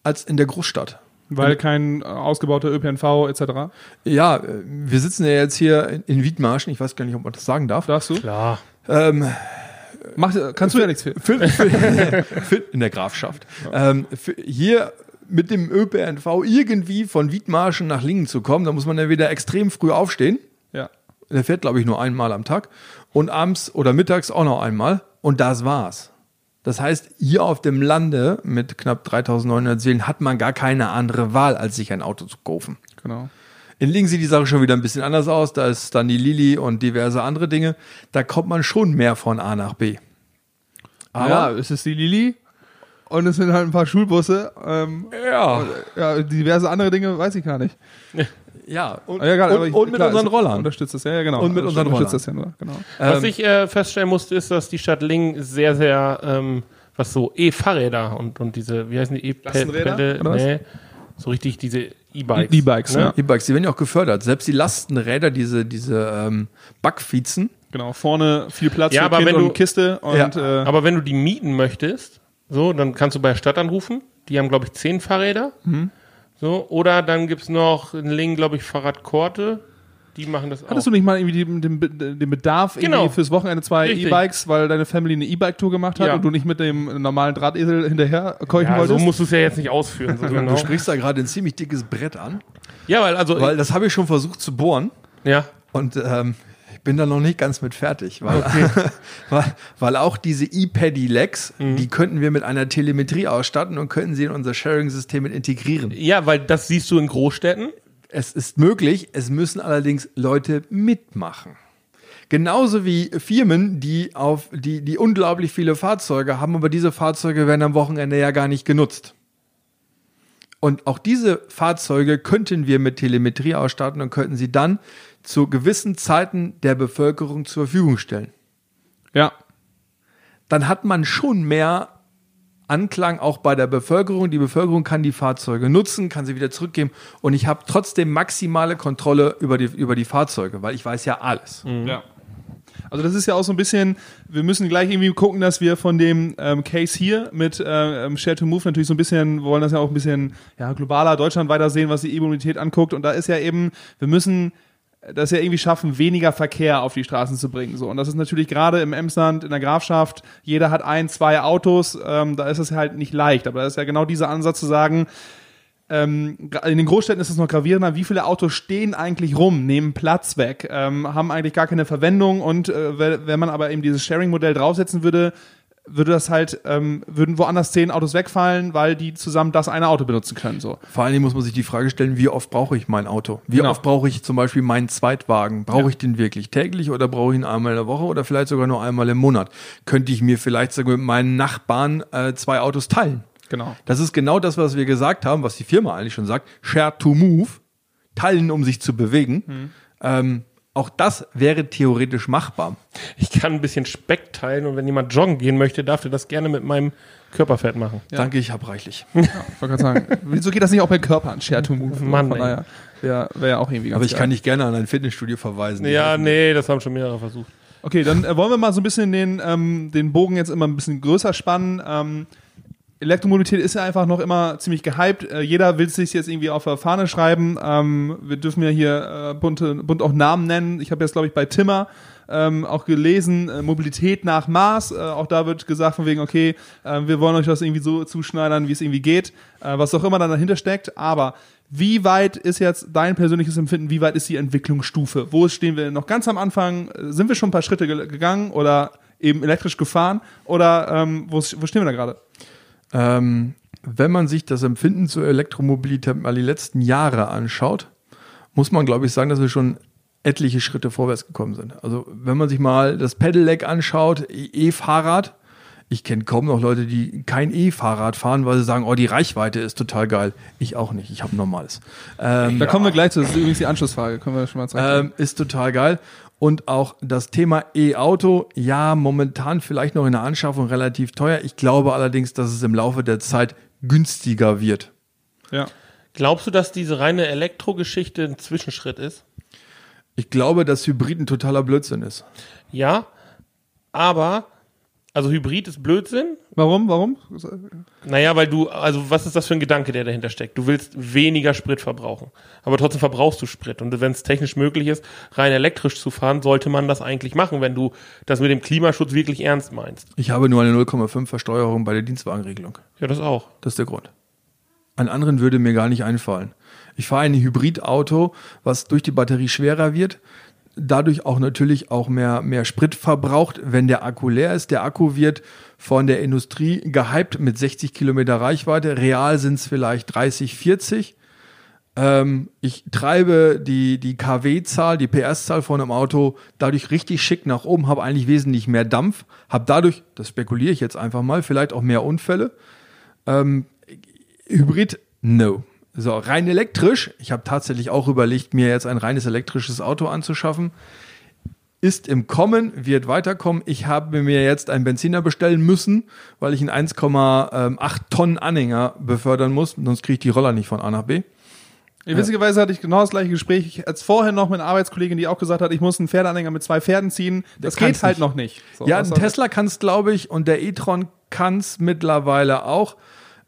als in der Großstadt. Weil kein äh, ausgebauter ÖPNV etc. Ja, äh, wir sitzen ja jetzt hier in- Wiedmarschen. Ich weiß gar nicht, ob man das sagen darf. Darfst du? klar. Ähm, Mach, kannst du ja nichts für. für, für, für, in der Grafschaft. Ähm, hier mit dem ÖPNV irgendwie von Wiedmarschen nach Lingen zu kommen, da muss man ja wieder extrem früh aufstehen. Ja. Der fährt, glaube ich, nur einmal am Tag. Und abends oder mittags auch noch einmal. Und das war's. Das heißt, hier auf dem Lande mit knapp 3900 Seelen hat man gar keine andere Wahl, als sich ein Auto zu kaufen. Genau. In Lingen sieht die Sache schon wieder ein bisschen anders aus. Da ist dann die Lili und diverse andere Dinge. Da kommt man schon mehr von A nach B. Aber ja, es ist die Lili und es sind halt ein paar Schulbusse. Ähm, Ja. ja, diverse andere Dinge weiß ich gar nicht. Ja, und, ja, egal, und, aber ich- und mit klar, unseren Rollern. Unterstützt das, ja, ja, genau. Und mit unseren unterstützt das ja nur, genau. Was Ähm, ich äh, feststellen musste, ist, dass die Stadt Lingen sehr, sehr, ähm, was so E-Fahrräder und, und diese, wie heißen die E-Pedale? Nee, so richtig diese E-Bikes. E-Bikes, ja. E-Bikes, die werden ja auch gefördert. Selbst die Lastenräder, diese, diese ähm, Backfiezen, Genau, vorne viel Platz Ja, für aber Kind wenn und du- Kiste und Ja. äh, Aber wenn du die mieten möchtest, so, dann kannst du bei der Stadt anrufen. Die haben, glaube ich, zehn Fahrräder. Mhm. So, oder dann gibt's noch in Lingen, glaube ich, Fahrradkorte. Die machen das auch. Hattest du nicht mal irgendwie den, den, den Bedarf Genau. irgendwie fürs Wochenende zwei. E-Bikes, weil deine Family eine E-Bike-Tour gemacht hat Ja. und du nicht mit dem normalen Drahtesel hinterher keuchen ja, so wolltest? musst du es ja jetzt nicht ausführen. So genau. du sprichst da gerade ein ziemlich dickes Brett an, Ja, weil also, weil das habe ich schon versucht zu bohren ja, und ähm, bin da noch nicht ganz mit fertig, weil, weil, weil auch diese E-Paddy-Legs, Mhm. die könnten wir mit einer Telemetrie ausstatten und könnten sie in unser Sharing-System mit integrieren. ja, weil das siehst du in Großstädten. Es ist möglich, es müssen allerdings Leute mitmachen. Genauso wie Firmen, die auf die, die unglaublich viele Fahrzeuge haben, aber diese Fahrzeuge werden am Wochenende ja gar nicht genutzt. Und auch diese Fahrzeuge könnten wir mit Telemetrie ausstatten und könnten sie dann zu gewissen Zeiten der Bevölkerung zur Verfügung stellen. ja. Dann hat man schon mehr Anklang auch bei der Bevölkerung. Die Bevölkerung kann die Fahrzeuge nutzen, kann sie wieder zurückgeben und ich habe trotzdem maximale Kontrolle über die, über die Fahrzeuge, weil ich weiß ja alles. Ja. Also das ist ja auch so ein bisschen, wir müssen gleich irgendwie gucken, dass wir von dem ähm, Case hier mit ähm, Share to Move natürlich so ein bisschen, wir wollen das ja auch ein bisschen ja, globaler, Deutschland weiter sehen, was die E-Mobilität anguckt. Und da ist ja eben, wir müssen das ja irgendwie schaffen, weniger Verkehr auf die Straßen zu bringen. So. Und das ist natürlich gerade im Emsland, in der Grafschaft, jeder hat ein, zwei Autos, ähm, da ist es halt nicht leicht. Aber da ist ja genau dieser Ansatz zu sagen, ähm, in den Großstädten ist es noch gravierender, wie viele Autos stehen eigentlich rum, nehmen Platz weg, ähm, haben eigentlich gar keine Verwendung und äh, wenn man aber eben dieses Sharing-Modell draufsetzen würde, würde das halt, ähm, würden woanders zehn Autos wegfallen, weil die zusammen das eine Auto benutzen können. So. Vor allen Dingen muss man sich die Frage stellen, wie oft brauche ich mein Auto? Wie Genau. oft brauche ich zum Beispiel meinen Zweitwagen? Brauche ich den wirklich täglich oder brauche ich ihn einmal in der Woche oder vielleicht sogar nur einmal im Monat? Könnte ich mir vielleicht sogar mit meinen Nachbarn äh, zwei Autos teilen? Genau. Das ist genau das, was wir gesagt haben, was die Firma eigentlich schon sagt. Share to move. Teilen, um sich zu bewegen. Ähm, auch das wäre theoretisch machbar. Ich kann ein bisschen Speck teilen und wenn jemand joggen gehen möchte, darf er das gerne mit meinem Körperfett machen. Danke, ich habe reichlich. Ich wollte gerade sagen, wieso geht das nicht auch bei Körpern? Share to Move. Mann, Von daher wäre wär ja auch irgendwie ganz Aber ich geil. kann dich gerne an ein Fitnessstudio verweisen. Ja, nee, das haben schon mehrere versucht. Okay, dann äh, wollen wir mal so ein bisschen den, ähm, den Bogen jetzt immer ein bisschen größer spannen. Ähm, Elektromobilität ist ja einfach noch immer ziemlich gehypt. Äh, jeder will sich jetzt irgendwie auf der Fahne schreiben. Ähm, wir dürfen ja hier äh, bunte, bunt auch Namen nennen. Ich habe jetzt, glaube ich, bei Timmer ähm, auch gelesen, äh, Mobilität nach Maß. Äh, auch da wird gesagt von wegen, okay, äh, wir wollen euch das irgendwie so zuschneidern, wie es irgendwie geht. Äh, was auch immer dann dahinter steckt. Aber wie weit ist jetzt dein persönliches Empfinden, wie weit ist die Entwicklungsstufe? Wo stehen wir noch ganz am Anfang? Sind wir schon ein paar Schritte ge gegangen oder eben elektrisch gefahren? Oder ähm, wo, wo stehen wir da gerade? Ähm, wenn man sich das Empfinden zur Elektromobilität mal die letzten Jahre anschaut, muss man, glaube ich, sagen, dass wir schon etliche Schritte vorwärts gekommen sind. Also wenn man sich mal das Pedelec anschaut, E-Fahrrad, ich kenne kaum noch Leute, die kein E-Fahrrad fahren, weil sie sagen, oh, die Reichweite ist total geil. Ich auch nicht, ich habe ein normales. Ähm, Da kommen wir gleich zu. Das ist übrigens die Anschlussfrage. Können wir schon mal zeigen. ähm, ist total geil. Und auch das Thema E-Auto, ja, momentan vielleicht noch in der Anschaffung relativ teuer. Ich glaube allerdings, dass es im Laufe der Zeit günstiger wird. ja. Glaubst du, dass diese reine Elektrogeschichte ein Zwischenschritt ist? Ich glaube, dass Hybrid ein totaler Blödsinn ist. Ja, aber, also Hybrid ist Blödsinn. Warum? Warum? Naja, weil du, also was ist das für ein Gedanke, der dahinter steckt? Du willst weniger Sprit verbrauchen, aber trotzdem verbrauchst du Sprit. Und wenn es technisch möglich ist, rein elektrisch zu fahren, sollte man das eigentlich machen, wenn du das mit dem Klimaschutz wirklich ernst meinst. Ich habe nur eine 0,5 Versteuerung bei der Dienstwagenregelung. Ja, das auch. Das ist der Grund. An anderen würde mir gar nicht einfallen. Ich fahre ein Hybridauto, was durch die Batterie schwerer wird, dadurch auch natürlich auch mehr, mehr Sprit verbraucht, wenn der Akku leer ist. Der Akku wird von der Industrie gehypt mit 60 Kilometer Reichweite. Real sind es vielleicht 30, 40. Ähm, ich treibe die, die KW-Zahl, die PS-Zahl von einem Auto dadurch richtig schick nach oben, habe eigentlich wesentlich mehr Dampf, habe dadurch, das spekuliere ich jetzt einfach mal, vielleicht auch mehr Unfälle. Ähm, Hybrid, no. So, rein elektrisch, ich habe tatsächlich auch überlegt, mir jetzt ein reines elektrisches Auto anzuschaffen. Ist im Kommen, wird weiterkommen. Ich habe mir jetzt einen Benziner bestellen müssen, weil ich einen 1,8 Tonnen Anhänger befördern muss, sonst kriege ich die Roller nicht von A nach B. Ja. Witzigerweise hatte ich genau das gleiche Gespräch als vorher noch mit einer Arbeitskollegin, die auch gesagt hat, ich muss einen Pferdeanhänger mit zwei Pferden ziehen. Das, kann's geht halt nicht. noch nicht. So, ja, ein Tesla kann es, glaube ich, und der e-tron kann es mittlerweile auch.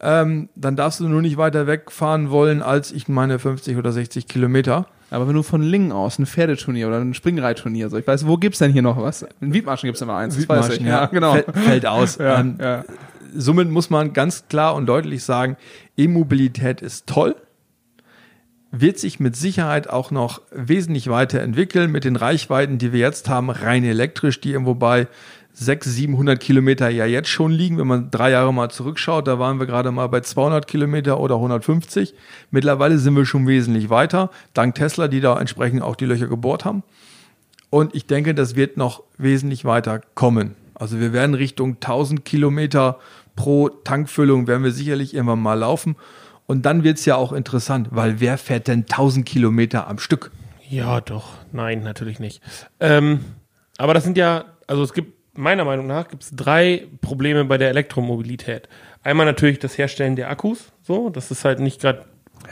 Ähm, dann darfst du nur nicht weiter wegfahren wollen als, ich meine, 50 oder 60 Kilometer. Aber wenn du von Lingen aus ein Pferdeturnier oder ein Springreitturnier, so ich weiß, wo gibt's denn hier noch was? In Wiedmarschen gibt's immer eins, das weiß ich. Wiedmarschen, Ja, genau. Fällt, fällt aus. Ja, ähm, ja. Somit muss man ganz klar und deutlich sagen, E-Mobilität ist toll, wird sich mit Sicherheit auch noch wesentlich weiterentwickeln mit den Reichweiten, die wir jetzt haben, rein elektrisch, die irgendwo bei 600, 700 Kilometer ja jetzt schon liegen. Wenn man drei Jahre mal zurückschaut, da waren wir gerade mal bei 200 Kilometer oder 150. Mittlerweile sind wir schon wesentlich weiter, dank Tesla, die da entsprechend auch die Löcher gebohrt haben. Und ich denke, das wird noch wesentlich weiter kommen. Also wir werden Richtung 1000 Kilometer pro Tankfüllung werden wir sicherlich irgendwann mal laufen. Und dann wird's ja auch interessant, weil wer fährt denn 1000 Kilometer am Stück? Ja, doch. Nein, natürlich nicht. Ähm, aber das sind ja, also es gibt, meiner Meinung nach, gibt es drei Probleme bei der Elektromobilität. Einmal natürlich das Herstellen der Akkus, so, das ist halt nicht gerade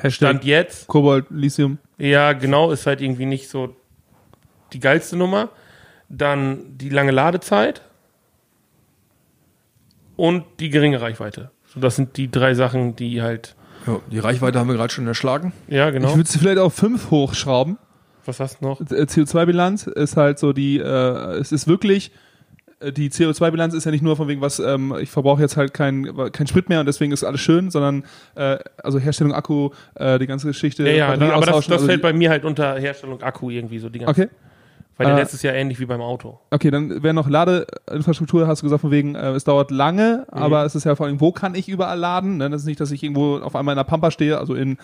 Stand jetzt. Kobold, Lithium. Ja, genau, ist halt irgendwie nicht so die geilste Nummer. Dann die lange Ladezeit und die geringe Reichweite. So, das sind die drei Sachen, die halt, Ja, die Reichweite haben wir gerade schon erschlagen. ja, genau. Ich würde sie vielleicht auf fünf hochschrauben. Was hast du noch? Äh, CO2-Bilanz ist halt so die, äh, es ist wirklich, äh, die CO2-Bilanz ist ja nicht nur von wegen, was, ähm, ich verbrauche jetzt halt kein, kein Sprit mehr und deswegen ist alles schön, sondern äh, also Herstellung Akku, äh, die ganze Geschichte. Ja, ja, Batterie aber das, das also fällt bei mir halt unter Herstellung Akku irgendwie so die ganze Okay. Weil der Äh, Netz ist ja ähnlich wie beim Auto. Okay, dann wäre noch Ladeinfrastruktur, hast du gesagt, von wegen, äh, es dauert lange, Mhm. aber es ist ja vor allem, wo kann ich überall laden? Ne? Das ist nicht, dass ich irgendwo auf einmal in der Pampa stehe, also in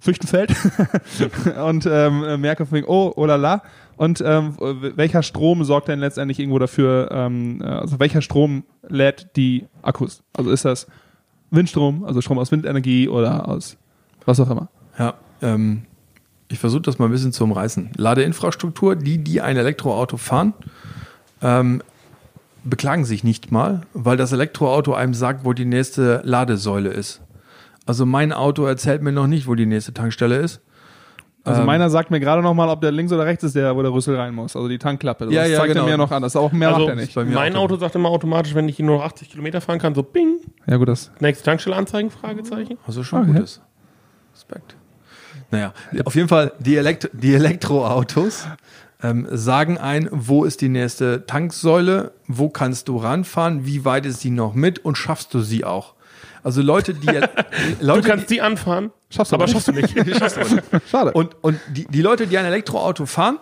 Füchtenfeld und ähm, äh, merke von wegen, oh, oh la la. Und ähm, welcher Strom sorgt denn letztendlich irgendwo dafür, ähm, äh, also welcher Strom lädt die Akkus? Also ist das Windstrom, also Strom aus Windenergie oder aus was auch immer? Ja, ähm, ich versuche das mal ein bisschen zu umreißen. Ladeinfrastruktur, die, die ein Elektroauto fahren, ähm, beklagen sich nicht mal, weil das Elektroauto einem sagt, wo die nächste Ladesäule ist. Also mein Auto erzählt mir noch nicht, wo die nächste Tankstelle ist. Also Ähm, meiner sagt mir gerade noch mal, ob der links oder rechts ist, der, wo der Rüssel rein muss. Also die Tankklappe. Das Ja, ja, zeigt genau. er mir noch an. Das ist auch mehr also macht er nicht. bei mir mein Auto sagt immer automatisch, wenn ich nur noch 80 Kilometer fahren kann, so bing, Ja gut, das nächste Tankstelle anzeigen, Fragezeichen. Also schon Okay. gutes. Respekt. Naja, auf jeden Fall, die, Elektro die Elektroautos ähm, sagen ein, wo ist die nächste Tanksäule, wo kannst du ranfahren, wie weit ist sie noch mit und schaffst du sie auch. Also Leute, die, Du Leute, kannst die anfahren, Schaffst du aber aber schaffst du nicht. schade. Und, und die, die Leute, die ein Elektroauto fahren,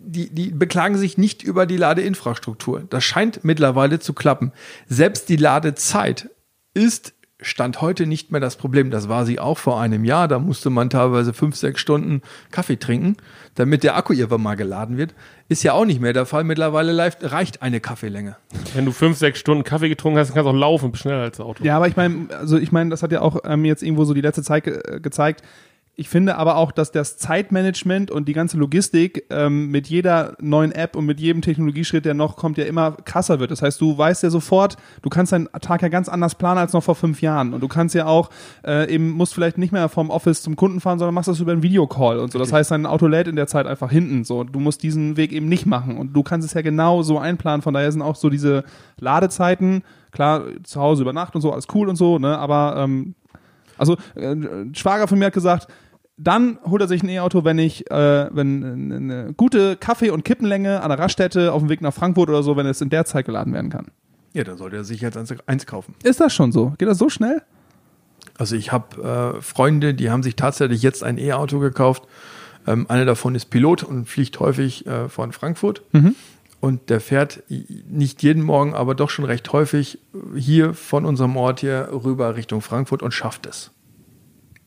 die, die beklagen sich nicht über die Ladeinfrastruktur. Das scheint mittlerweile zu klappen. Selbst die Ladezeit ist Stand heute nicht mehr das Problem. Das war sie auch vor einem Jahr. Da musste man teilweise fünf, sechs Stunden Kaffee trinken, damit der Akku irgendwann mal geladen wird. Ist ja auch nicht mehr der Fall. Mittlerweile reicht eine Kaffeelänge. wenn du fünf, sechs Stunden Kaffee getrunken hast, dann kannst du auch laufen, schneller als das Auto. Ja, aber ich meine, also ich meine, das hat ja auch ähm, jetzt irgendwo so die letzte Zeit ge gezeigt. Ich finde aber auch, dass das Zeitmanagement und die ganze Logistik ähm, mit jeder neuen App und mit jedem Technologieschritt, der noch kommt, ja immer krasser wird. Das heißt, du weißt ja sofort, du kannst deinen Tag ja ganz anders planen als noch vor fünf Jahren. Und du kannst ja auch äh, eben, musst vielleicht nicht mehr vom Office zum Kunden fahren, sondern machst das über einen Videocall und so. Das heißt, dein Auto lädt in der Zeit einfach hinten. So, du musst diesen Weg eben nicht machen. Und du kannst es ja genau so einplanen. Von daher sind auch so diese Ladezeiten, klar, zu Hause über Nacht und so, alles cool und so, ne? Aber ähm, also äh, Schwager von mir hat gesagt, dann holt er sich ein E-Auto, wenn ich, äh, wenn eine gute Kaffee- und Kippenlänge an der Raststätte auf dem Weg nach Frankfurt oder so, wenn es in der Zeit geladen werden kann. Ja, dann sollte er sich jetzt eins, kaufen. Ist das schon so? Geht das so schnell? Also ich habe äh, Freunde, die haben sich tatsächlich jetzt ein E-Auto gekauft. Ähm, einer davon ist Pilot und fliegt häufig äh, von Frankfurt. Und der fährt nicht jeden Morgen, aber doch schon recht häufig hier von unserem Ort hier rüber Richtung Frankfurt und schafft es.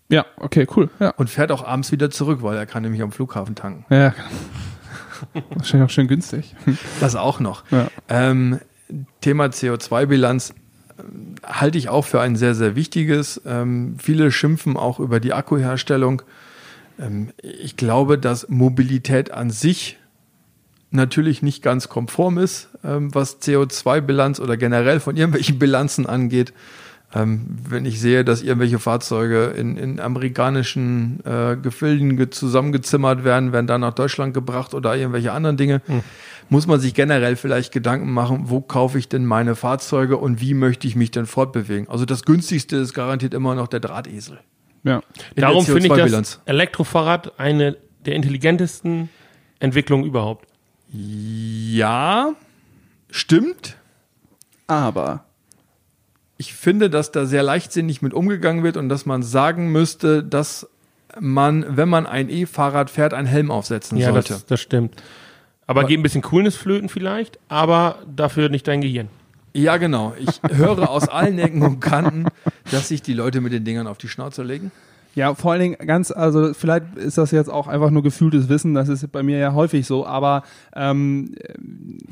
Ja, okay, cool. Ja. Und fährt auch abends wieder zurück, weil er kann nämlich am Flughafen tanken. Ja. Wahrscheinlich auch schön günstig. Das auch noch. Ja. Ähm, Thema CO2-Bilanz äh, halte ich auch für ein sehr, sehr wichtiges. Ähm, viele schimpfen auch über die Akkuherstellung. Ähm, ich glaube, dass Mobilität an sich natürlich nicht ganz konform ist, ähm, was CO2-Bilanz oder generell von irgendwelchen Bilanzen angeht. Ähm, wenn ich sehe, dass irgendwelche Fahrzeuge in, in amerikanischen äh, Gefilden ge zusammengezimmert werden, werden dann nach Deutschland gebracht oder irgendwelche anderen Dinge, muss man sich generell vielleicht Gedanken machen, wo kaufe ich denn meine Fahrzeuge und wie möchte ich mich denn fortbewegen. Also das günstigste ist garantiert immer noch der Drahtesel. Ja. in Darum finde ich CO2-Bilanz. das Elektrofahrrad eine der intelligentesten Entwicklungen überhaupt. Ja, stimmt. Aber. Ich finde, dass da sehr leichtsinnig mit umgegangen wird und dass man sagen müsste, dass man, wenn man ein E-Fahrrad fährt, einen Helm aufsetzen Ja, sollte. das, das stimmt. Aber, geht ein bisschen Coolness flöten vielleicht, aber dafür nicht dein Gehirn. Ja, genau. Ich höre aus allen Ecken und Kanten, dass sich die Leute mit den Dingern auf die Schnauze legen. Ja, vor allen Dingen ganz, also vielleicht ist das jetzt auch einfach nur gefühltes Wissen, das ist bei mir ja häufig so, aber ähm,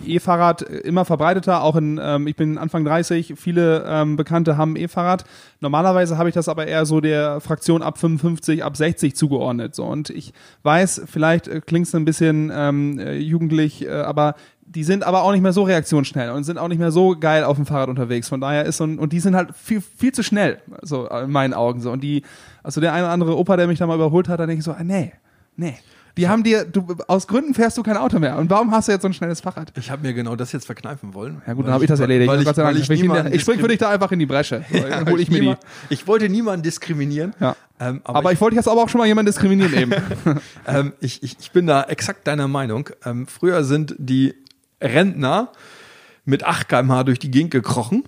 E-Fahrrad immer verbreiteter, auch in, ähm, ich bin Anfang 30, viele ähm, Bekannte haben E-Fahrrad. Normalerweise habe ich das aber eher so der Fraktion ab 55, ab 60 zugeordnet. So. Und ich weiß, vielleicht äh, klingt es ein bisschen ähm, äh, jugendlich, äh, aber die sind aber auch nicht mehr so reaktionsschnell und sind auch nicht mehr so geil auf dem Fahrrad unterwegs. Von daher ist so und die sind halt viel, viel zu schnell, so in meinen Augen so. Und die, also der eine oder andere Opa, der mich da mal überholt hat, da denke ich so, ah, nee, nee. Die haben dir, du, aus Gründen fährst du kein Auto mehr. Und warum hast du jetzt so ein schnelles Fahrrad? Ich habe mir genau das jetzt verkneifen wollen. Ja gut, dann habe ich das erledigt. Weil ich, weil ich, ich, ich, ich spring für dich da einfach in die Bresche. So, Ja, hol ich mir die. Ich wollte niemanden diskriminieren. Ja. Ähm, Aber, aber ich wollte jetzt aber auch schon mal jemanden diskriminieren eben. Ähm, ich, ich, ich bin da exakt deiner Meinung. Ähm, früher sind die Rentner mit 8 km/h durch die Gegend gekrochen.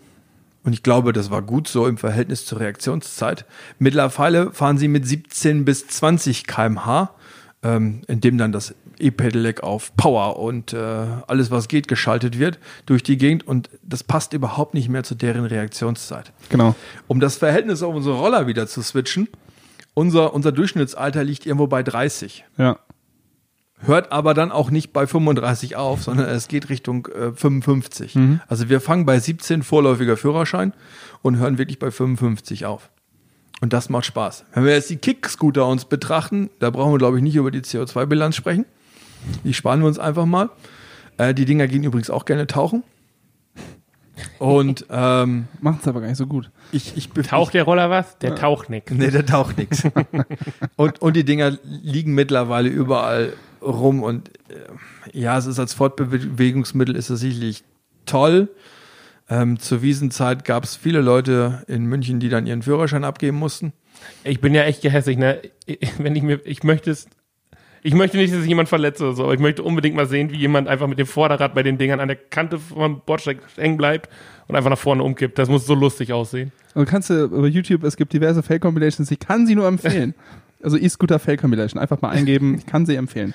Und ich glaube, das war gut so im Verhältnis zur Reaktionszeit. Mittlerweile fahren sie mit 17 bis 20 km/h, ähm, indem dann das E-Pedelec auf Power und äh, alles, was geht, geschaltet wird durch die Gegend. Und das passt überhaupt nicht mehr zu deren Reaktionszeit. genau. Um das Verhältnis auf unsere Roller wieder zu switchen, unser, unser Durchschnittsalter liegt irgendwo bei 30 Ja. Hört aber dann auch nicht bei 35 auf, sondern es geht Richtung äh, 55. Mhm. Also wir fangen bei 17 vorläufiger Führerschein und hören wirklich bei 55 auf. Und das macht Spaß. Wenn wir jetzt die Kick-Scooter uns betrachten, da brauchen wir, glaube ich, nicht über die CO2-Bilanz sprechen. Die sparen wir uns einfach mal. Äh, die Dinger gehen übrigens auch gerne tauchen. Und ähm, Macht's aber gar nicht so gut. ich, ich Taucht der Roller was? Der taucht nix. Nee, der taucht nichts. Und, und die Dinger liegen mittlerweile überall rum und äh, ja, es ist als Fortbewegungsmittel ist es sicherlich toll. Ähm, zur Wiesenzeit gab es viele Leute in München, die dann ihren Führerschein abgeben mussten. Ich bin ja echt gehässig, ne? Wenn ich mir, ich möchte es, ich möchte nicht, dass sich jemand verletzt oder so, aber ich möchte unbedingt mal sehen, wie jemand einfach mit dem Vorderrad bei den Dingern an der Kante vom Bordsteig hängen bleibt und einfach nach vorne umkippt. Das muss so lustig aussehen. Also kannst du über YouTube, es gibt diverse Fail-Compilations, ich kann sie nur empfehlen. Also E-Scooter Fail-Compilation, einfach mal eingeben, ich kann sie empfehlen.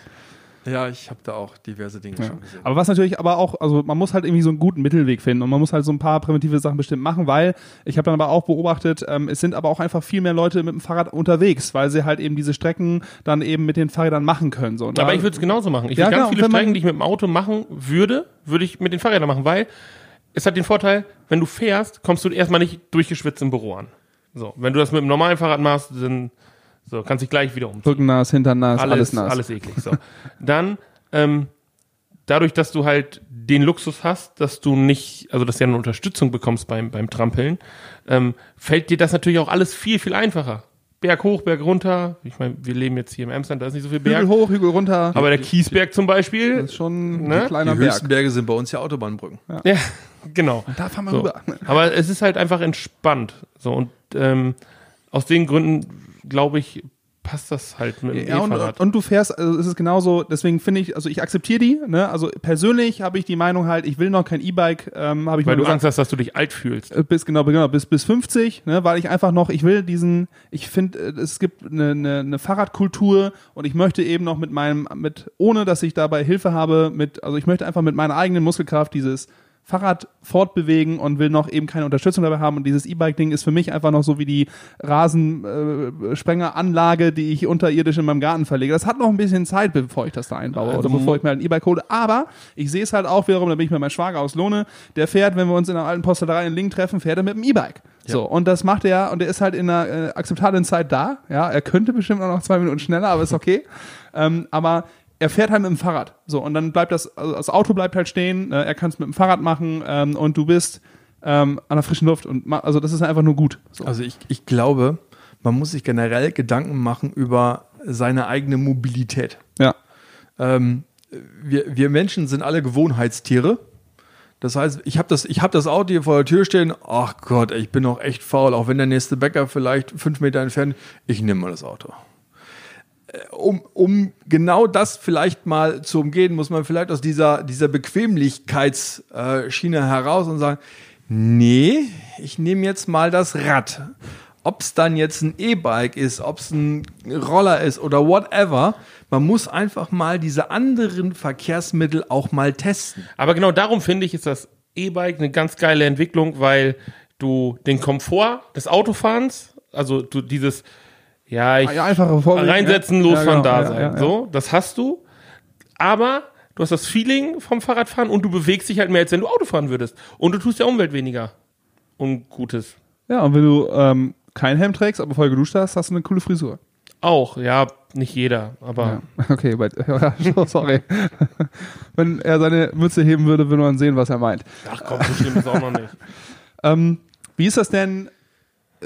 Ja, ich habe da auch diverse Dinge Ja. schon gesehen. Aber was natürlich aber auch, also man muss halt irgendwie so einen guten Mittelweg finden und man muss halt so ein paar primitive Sachen bestimmt machen, weil ich habe dann aber auch beobachtet, ähm, es sind aber auch einfach viel mehr Leute mit dem Fahrrad unterwegs, weil sie halt eben diese Strecken dann eben mit den Fahrrädern machen können. So. Und Aber da- ich würde es genauso machen. Ich Ja, würde ganz genau. viele Strecken, die ich mit dem Auto machen würde, würde ich mit den Fahrrädern machen, weil es hat den Vorteil, wenn du fährst, kommst du erstmal nicht durchgeschwitzt im Büro an. So, wenn du das mit dem normalen Fahrrad machst, dann so, kannst dich gleich wieder umziehen. Rücken nass, Hintern nass, alles, alles, nass. alles eklig. So. Dann, ähm, dadurch, dass du halt den Luxus hast, dass du nicht, also dass du ja eine Unterstützung bekommst beim, beim Trampeln, ähm, fällt dir das natürlich auch alles viel, viel einfacher. Berg hoch, Berg runter. Ich meine, wir leben jetzt hier im Amsterdam, da ist nicht so viel Berg. Hügel hoch, Hügel runter. Aber der Kiesberg zum Beispiel, das ist schon Ne? ein kleiner Die Berg. höchsten Berge sind bei uns ja Autobahnbrücken. ja, genau. Da fahren wir So. rüber. Aber es ist halt einfach entspannt. So und ähm, aus den Gründen glaube ich passt das halt mit dem Ja, und, E-Fahrrad. und du fährst, also es ist genauso, deswegen finde ich, also ich akzeptiere die, ne? Also persönlich habe ich die Meinung halt, ich will noch kein E-Bike, ähm, habe ich weil du Angst hast, dass du dich alt fühlst. Äh, bis genau, genau bis bis 50, ne, weil ich einfach noch, ich will diesen, ich finde, äh, es gibt eine, eine, eine Fahrradkultur und ich möchte eben noch mit meinem, mit ohne dass ich dabei Hilfe habe, mit, also ich möchte einfach mit meiner eigenen Muskelkraft dieses Fahrrad fortbewegen und will noch eben keine Unterstützung dabei haben. Und dieses E-Bike-Ding ist für mich einfach noch so wie die Rasensprengeranlage, die ich unterirdisch in meinem Garten verlege. Das hat noch ein bisschen Zeit, bevor ich das da einbaue Also oder bevor ich mir halt ein E-Bike hole. Aber ich sehe es halt auch wiederum, da bin ich mit meinem Schwager aus Lohne, der fährt, wenn wir uns in einer alten Posterei in Lingen treffen, fährt er mit dem E-Bike. So, und das macht er, und er ist halt in einer äh, akzeptablen Zeit da. Ja, er könnte bestimmt auch noch zwei Minuten schneller, aber ist okay. ähm, aber er fährt halt mit dem Fahrrad. So, und dann bleibt das, also das Auto bleibt halt stehen, äh, er kann es mit dem Fahrrad machen ähm, und du bist ähm, an der frischen Luft. Und also das ist einfach nur gut. So. Also ich, ich glaube, man muss sich generell Gedanken machen über seine eigene Mobilität. Ja. Ähm, wir, wir Menschen sind alle Gewohnheitstiere. Das heißt, ich habe das, ich hab das Auto hier vor der Tür stehen. Ach Gott, ich bin noch echt faul. Auch wenn der nächste Bäcker vielleicht fünf Meter entfernt, ich nehme mal das Auto. Äh, Um, um genau das vielleicht mal zu umgehen, muss man vielleicht aus dieser, dieser Bequemlichkeitsschiene heraus und sagen, nee, ich nehme jetzt mal das Rad. Ob es dann jetzt ein E-Bike ist, ob es ein Roller ist oder whatever, man muss einfach mal diese anderen Verkehrsmittel auch mal testen. Aber genau darum finde ich, ist das E-Bike eine ganz geile Entwicklung, weil du den Komfort des Autofahrens, also du dieses, ja, ich einfache Vorwege, reinsetzen, ja. losfahren, Ja, genau, da sein. So, das hast du. Aber du hast das Feeling vom Fahrradfahren und du bewegst dich halt mehr, als wenn du Auto fahren würdest. Und du tust der Umwelt weniger Ungutes. Ja, und wenn du ähm, keinen Helm trägst, aber voll geduscht hast, hast du eine coole Frisur. Auch, ja, nicht jeder, aber Ja. Okay, but, ja, sorry. wenn er seine Mütze heben würde, würde man sehen, was er meint. ach komm, so schlimm ist auch noch nicht. Ähm, wie ist das denn,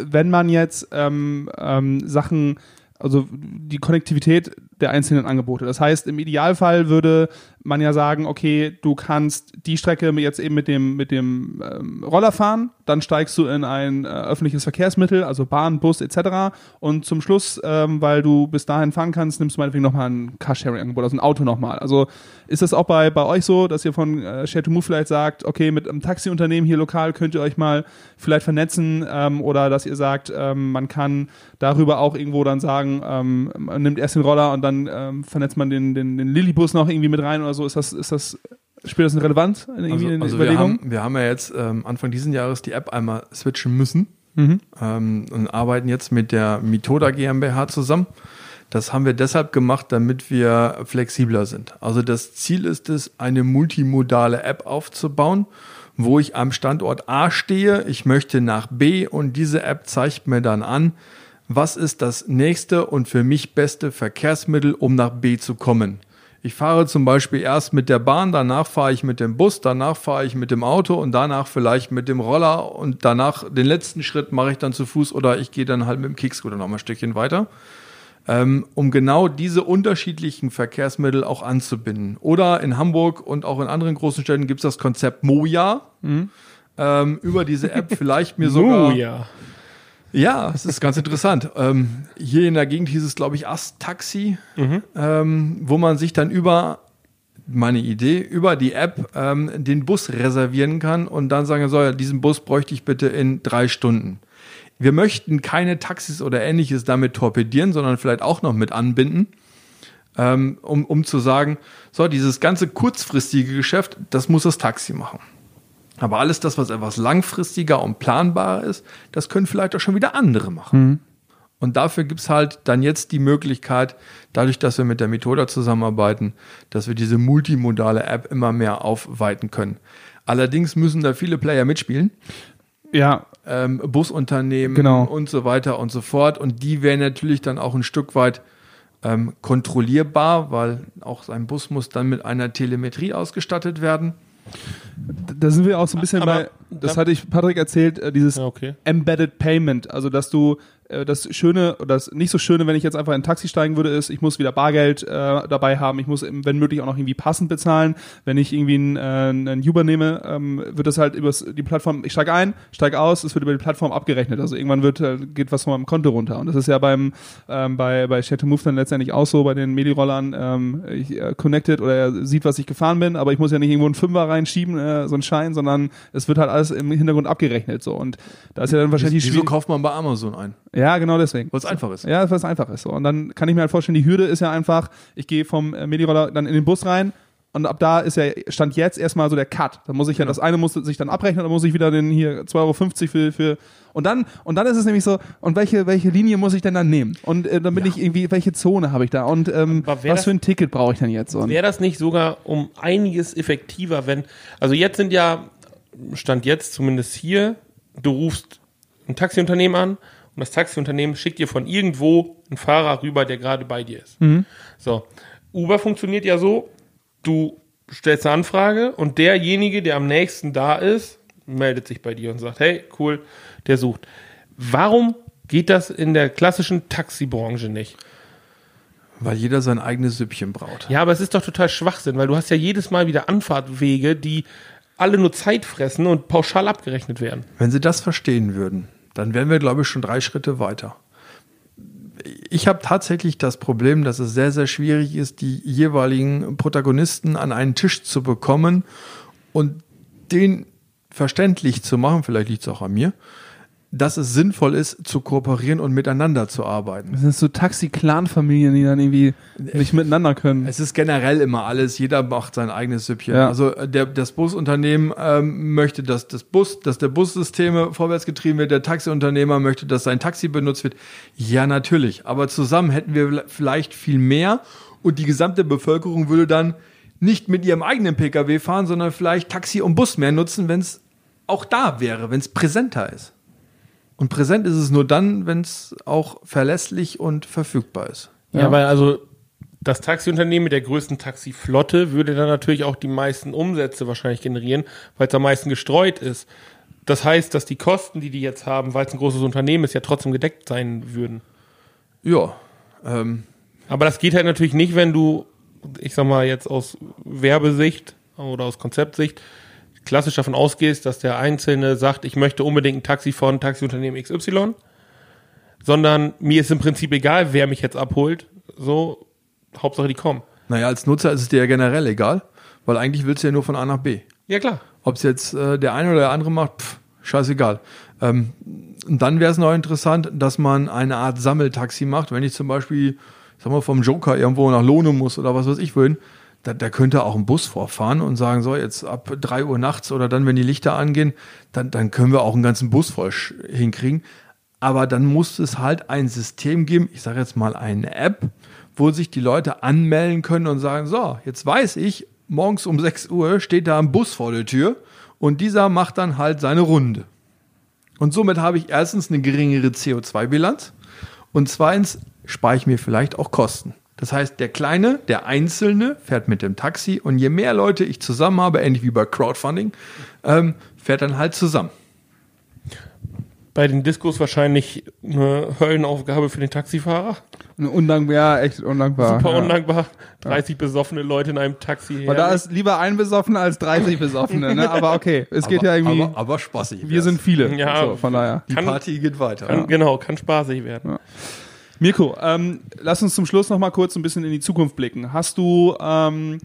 wenn man jetzt ähm, ähm, Sachen, also die Konnektivität der einzelnen Angebote. Das heißt, im Idealfall würde man ja sagen, okay, du kannst die Strecke jetzt eben mit dem, mit dem ähm, Roller fahren, dann steigst du in ein äh, öffentliches Verkehrsmittel, also Bahn, Bus etc. Und zum Schluss, ähm, weil du bis dahin fahren kannst, nimmst du meinetwegen nochmal ein Carsharing-Angebot, also ein Auto nochmal. Also ist das auch bei, bei euch so, dass ihr von äh, Share to Move vielleicht sagt, okay, mit einem Taxiunternehmen hier lokal könnt ihr euch mal vielleicht vernetzen ähm, oder dass ihr sagt, ähm, man kann darüber auch irgendwo dann sagen, ähm, man nimmt erst den Roller und dann ähm, vernetzt man den, den, den Lillibus noch irgendwie mit rein oder so. Ist das, ist das, spielt das eine Relevanz irgendwie Also, in also wir, Überlegungen? haben, wir haben ja jetzt ähm, Anfang diesen Jahres die App einmal switchen müssen Mhm. ähm, und arbeiten jetzt mit der Methoda GmbH zusammen. Das haben wir deshalb gemacht, damit wir flexibler sind. Also das Ziel ist es, eine multimodale App aufzubauen, wo ich am Standort A stehe, ich möchte nach B und diese App zeigt mir dann an, was ist das nächste und für mich beste Verkehrsmittel, um nach B zu kommen. Ich fahre zum Beispiel erst mit der Bahn, danach fahre ich mit dem Bus, danach fahre ich mit dem Auto und danach vielleicht mit dem Roller und danach den letzten Schritt mache ich dann zu Fuß oder ich gehe dann halt mit dem Kickscooter noch mal ein Stückchen weiter, ähm, um genau diese unterschiedlichen Verkehrsmittel auch anzubinden. Oder in Hamburg und auch in anderen großen Städten gibt es das Konzept Moja. Ähm, über diese App vielleicht mir sogar. Oh ja. Es ist ganz interessant. Ähm, hier in der Gegend hieß es, glaube ich, Ast-Taxi, ähm, wo man sich dann über, meine Idee, über die App ähm, den Bus reservieren kann und dann sagen soll, diesen Bus bräuchte ich bitte in drei Stunden. Wir möchten keine Taxis oder ähnliches damit torpedieren, sondern vielleicht auch noch mit anbinden, ähm, um, um zu sagen, so, dieses ganze kurzfristige Geschäft, das muss das Taxi machen. Aber alles das, was etwas langfristiger und planbarer ist, das können vielleicht auch schon wieder andere machen. Und dafür gibt's halt dann jetzt die Möglichkeit, dadurch, dass wir mit der Methode zusammenarbeiten, dass wir diese multimodale App immer mehr aufweiten können. Allerdings müssen da viele Player mitspielen, Ja, ähm, Busunternehmen Genau. und so weiter und so fort. Und die wären natürlich dann auch ein Stück weit ähm, kontrollierbar, weil auch sein Bus muss dann mit einer Telemetrie ausgestattet werden. Da sind wir auch so ein bisschen Aber bei, das da- hatte ich Patrick erzählt, äh, dieses Ja, okay. Embedded Payment, also dass du das Schöne oder das nicht so Schöne, wenn ich jetzt einfach in ein Taxi steigen würde, ist, ich muss wieder Bargeld äh, dabei haben, ich muss, wenn möglich, auch noch irgendwie passend bezahlen. Wenn ich irgendwie einen, äh, einen Uber nehme, ähm, wird das halt über die Plattform, ich steige ein, steige aus, es wird über die Plattform abgerechnet. Also irgendwann wird, äh, geht was von meinem Konto runter. Und das ist ja beim ähm, bei, bei to Move dann letztendlich auch so, bei den Medi-Rollern, ähm, ich, äh, connected oder er sieht, was ich gefahren bin, aber ich muss ja nicht irgendwo einen Fünfer reinschieben, äh, so einen Schein, sondern es wird halt alles im Hintergrund abgerechnet. So. Und da ist ja dann wahrscheinlich die Wieso kauft man bei Amazon ein? Ja, genau deswegen. Weil es einfach ist. Ja, weil es einfach ist. So. Und dann kann ich mir halt vorstellen, die Hürde ist ja einfach, ich gehe vom äh, Medi-Roller dann in den Bus rein und ab da ist ja, stand jetzt erstmal so der Cut. Da muss ich ja, das eine muss sich dann abrechnen, dann muss ich wieder den hier 2,50 Euro für, für und dann, und dann ist es nämlich so, und welche, welche Linie muss ich denn dann nehmen? Und äh, dann bin ich irgendwie, welche Zone habe ich da? Und ähm, was das- für ein Ticket brauche ich denn jetzt? Wäre das nicht sogar um einiges effektiver, wenn, also jetzt sind ja, Stand jetzt zumindest hier, du rufst ein Taxiunternehmen an und das Taxiunternehmen schickt dir von irgendwo einen Fahrer rüber, der gerade bei dir ist. So. Uber funktioniert ja so, du stellst eine Anfrage und derjenige, der am nächsten da ist, meldet sich bei dir und sagt, hey, cool, der sucht. Warum geht das in der klassischen Taxibranche nicht? Weil jeder sein eigenes Süppchen braut. Ja, aber es ist doch total Schwachsinn, weil du hast ja jedes Mal wieder Anfahrtwege, die alle nur Zeit fressen und pauschal abgerechnet werden. Wenn Sie das verstehen würden, dann wären wir, glaube ich, schon drei Schritte weiter. Ich habe tatsächlich das Problem, dass es sehr, sehr schwierig ist, die jeweiligen Protagonisten an einen Tisch zu bekommen und den verständlich zu machen, vielleicht liegt es auch an mir, dass es sinnvoll ist, zu kooperieren und miteinander zu arbeiten. das sind so Taxi-Clan-Familien, die dann irgendwie nicht miteinander können. Es ist generell immer alles, jeder macht sein eigenes Süppchen. Ja. Also äh, der, das Busunternehmen ähm, möchte, dass das Bus, dass der Bussysteme vorwärts getrieben wird, der Taxiunternehmer möchte, dass sein Taxi benutzt wird. Ja, natürlich. Aber zusammen hätten wir vielleicht viel mehr und die gesamte Bevölkerung würde dann nicht mit ihrem eigenen Pkw fahren, sondern vielleicht Taxi und Bus mehr nutzen, wenn es auch da wäre, wenn es präsenter ist. Und präsent ist es nur dann, wenn es auch verlässlich und verfügbar ist. Ja, weil also das Taxiunternehmen mit der größten Taxiflotte würde dann natürlich auch die meisten Umsätze wahrscheinlich generieren, weil es am meisten gestreut ist. Das heißt, dass die Kosten, die die jetzt haben, weil es ein großes Unternehmen ist, ja trotzdem gedeckt sein würden. Ja, ähm, Aber das geht halt natürlich nicht, wenn du, ich sag mal jetzt aus Werbesicht oder aus Konzeptsicht, klassisch davon ausgehst, dass der Einzelne sagt, ich möchte unbedingt ein Taxi von Taxiunternehmen XY, sondern mir ist im Prinzip egal, wer mich jetzt abholt. So, Hauptsache die kommen. Naja, als Nutzer ist es dir ja generell egal, weil eigentlich willst du ja nur von A nach B. Ja, klar. Ob es jetzt äh, der eine oder der andere macht, pff, scheißegal. Ähm, und dann wäre es noch interessant, dass man eine Art Sammeltaxi macht. Wenn ich zum Beispiel, ich sag mal, vom Joker irgendwo nach Lohne muss oder was weiß ich wohin, da, da könnte auch ein Bus vorfahren und sagen, so, jetzt ab drei Uhr nachts oder dann, wenn die Lichter angehen, dann, dann können wir auch einen ganzen Bus voll hinkriegen. Aber dann muss es halt ein System geben, ich sage jetzt mal eine App, wo sich die Leute anmelden können und sagen, so, jetzt weiß ich, morgens um 6 Uhr steht da ein Bus vor der Tür und dieser macht dann halt seine Runde. Und somit habe ich erstens eine geringere CO2-Bilanz und zweitens spare ich mir vielleicht auch Kosten. Das heißt, der Kleine, der Einzelne fährt mit dem Taxi und je mehr Leute ich zusammen habe, ähnlich wie bei Crowdfunding, ähm, fährt dann halt zusammen. Bei den Diskos wahrscheinlich eine Höllenaufgabe für den Taxifahrer. Undankbar, ja, echt undankbar. Super ja. undankbar. 30 besoffene Leute in einem Taxi. Weil da ist lieber ein Besoffener als 30 Besoffene, ne? Aber okay, es geht ja irgendwie, Aber, aber spaßig. wir sind viele. Ja. so, von daher. Die kann- Party geht weiter. kann, Genau, kann spaßig werden. Mirko, ähm, lass uns zum Schluss noch mal kurz ein bisschen in die Zukunft blicken. Hast du ähm,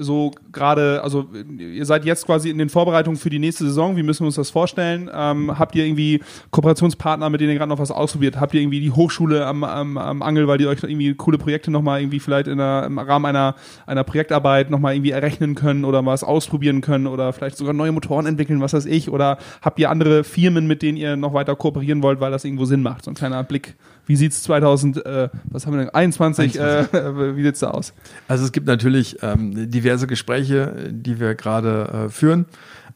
so gerade, also ihr seid jetzt quasi in den Vorbereitungen für die nächste Saison. Wie müssen wir uns das vorstellen? Ähm, habt ihr irgendwie Kooperationspartner, mit denen ihr gerade noch was ausprobiert? Habt ihr irgendwie die Hochschule am, am, am Angel, weil ihr euch irgendwie coole Projekte noch mal irgendwie vielleicht in der, im Rahmen einer, einer Projektarbeit noch mal irgendwie errechnen können oder was ausprobieren können oder vielleicht sogar neue Motoren entwickeln, was weiß ich? Oder habt ihr andere Firmen, mit denen ihr noch weiter kooperieren wollt, weil das irgendwo Sinn macht? So ein kleiner Blick. Wie sieht's 2000, äh, was haben wir denn, 21, Äh, wie sieht's da aus? Also es gibt natürlich ähm, diverse Gespräche, äh, die wir gerade äh, führen.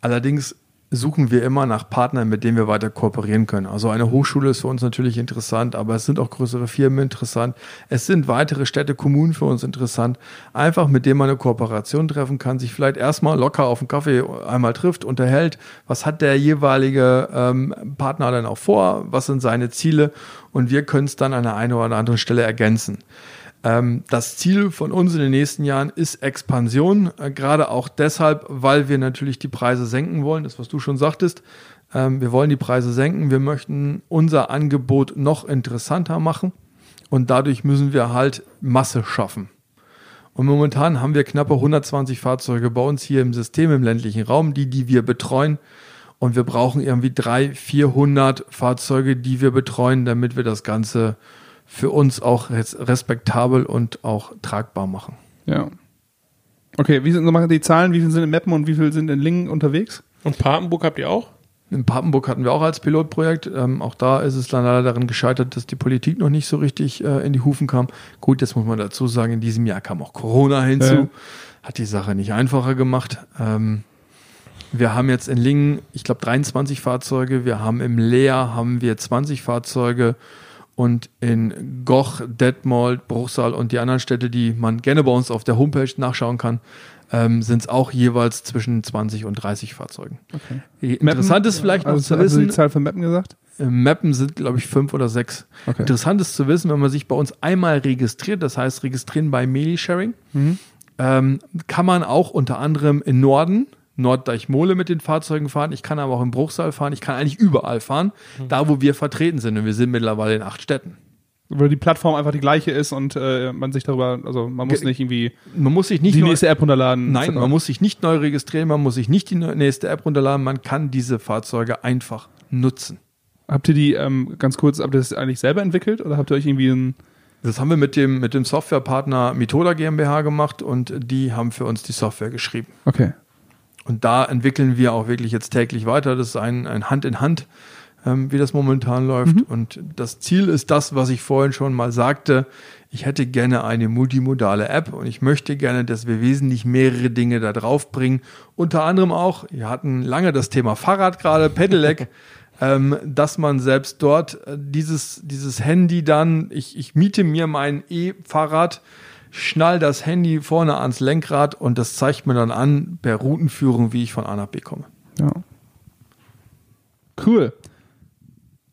Allerdings suchen wir immer nach Partnern, mit denen wir weiter kooperieren können. Also eine Hochschule ist für uns natürlich interessant, aber es sind auch größere Firmen interessant. Es sind weitere Städte, Kommunen für uns interessant. Einfach mit denen man eine Kooperation treffen kann, sich vielleicht erstmal locker auf einen Kaffee einmal trifft, unterhält. Was hat der jeweilige ähm, Partner dann auch vor? Was sind seine Ziele? Und wir können es dann an der einen oder anderen Stelle ergänzen. Ähm, das Ziel von uns in den nächsten Jahren ist Expansion, äh, gerade auch deshalb, weil wir natürlich die Preise senken wollen, das was du schon sagtest. Ähm, wir wollen die Preise senken, wir möchten unser Angebot noch interessanter machen und dadurch müssen wir halt Masse schaffen. Und momentan haben wir knappe 120 Fahrzeuge bei uns hier im System im ländlichen Raum, die, die wir betreuen. Und wir brauchen irgendwie 300, 400 Fahrzeuge, die wir betreuen, damit wir das Ganze für uns auch res- respektabel und auch tragbar machen. Ja. Okay, wie sind nochmal die Zahlen? Wie viel sind in Meppen und wie viel sind in Lingen unterwegs? Und Papenburg habt ihr auch? In Papenburg hatten wir auch als Pilotprojekt. Ähm, auch da ist es dann leider daran gescheitert, dass die Politik noch nicht so richtig äh, in die Hufen kam. Gut, jetzt muss man dazu sagen, in diesem Jahr kam auch Corona hinzu. Ja. Hat die Sache nicht einfacher gemacht. Ähm, wir haben jetzt in Lingen, ich glaube, 23 Fahrzeuge. Wir haben im Leer haben wir 20 Fahrzeuge. Und in Goch, Detmold, Bruchsal und die anderen Städte, die man gerne bei uns auf der Homepage nachschauen kann, ähm, sind es auch jeweils zwischen 20 und 30 Fahrzeugen. Okay. Interessant ist vielleicht noch also, zu hast du wissen, die Zahl von Mappen gesagt? im Mappen sind, glaube ich, fünf oder sechs. Okay. Interessant ist zu wissen, wenn man sich bei uns einmal registriert, das heißt registrieren bei Meli-Sharing, Mhm. ähm, kann man auch unter anderem in Norden, Norddeichmole mit den Fahrzeugen fahren. Ich kann aber auch im Bruchsal fahren. Ich kann eigentlich überall fahren, Mhm. da wo wir vertreten sind. Und wir sind mittlerweile in acht Städten. Wo die Plattform einfach die gleiche ist und äh, man sich darüber, also man muss nicht irgendwie Man muss sich nicht die neu, nächste App runterladen. nein, etc. man muss sich nicht neu registrieren, man muss sich nicht die nächste App runterladen. Man kann diese Fahrzeuge einfach nutzen. Habt ihr die, ähm, ganz kurz, habt ihr das eigentlich selber entwickelt oder habt ihr euch irgendwie ein, Das haben wir mit dem, mit dem Softwarepartner Methoda GmbH gemacht und die haben für uns die Software geschrieben. okay. Und da entwickeln wir auch wirklich jetzt täglich weiter. Das ist ein, ein Hand in Hand, ähm, wie das momentan läuft. Und das Ziel ist das, was ich vorhin schon mal sagte. Ich hätte gerne eine multimodale App und ich möchte gerne, dass wir wesentlich mehrere Dinge da drauf bringen. Unter anderem auch, wir hatten lange das Thema Fahrrad gerade, Pedelec. Ähm, dass man selbst dort äh, dieses, dieses Handy dann, ich, ich miete mir mein E-Fahrrad, schnall das Handy vorne ans Lenkrad und das zeigt mir dann an per Routenführung, wie ich von A nach B komme. Ja. Cool.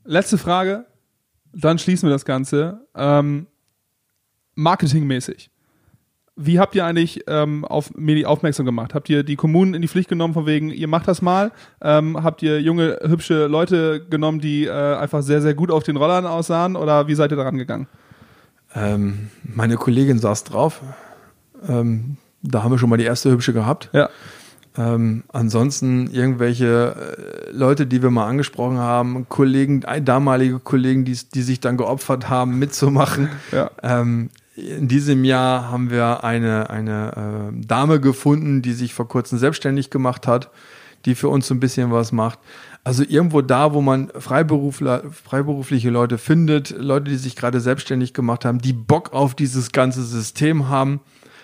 Letzte Frage, dann schließen wir das Ganze. Ähm, marketingmäßig. Wie habt ihr eigentlich ähm, auf Medi aufmerksam gemacht? Habt ihr die Kommunen in die Pflicht genommen, von wegen, ihr macht das mal? Ähm, habt ihr junge, hübsche Leute genommen, die äh, einfach sehr, sehr gut auf den Rollern aussahen? Oder wie seid ihr daran gegangen? Ähm, meine Kollegin saß drauf. Ähm, da haben wir schon mal die erste hübsche gehabt. Ja. Ähm, ansonsten irgendwelche äh, Leute, die wir mal angesprochen haben, Kollegen, ein- damalige Kollegen, die, die sich dann geopfert haben, mitzumachen. Ja. Ähm, in diesem Jahr haben wir eine, eine äh, Dame gefunden, die sich vor kurzem selbstständig gemacht hat, die für uns so ein bisschen was macht. Also irgendwo da, wo man Freiberufler, freiberufliche Leute findet, Leute, die sich gerade selbstständig gemacht haben, die Bock auf dieses ganze System haben,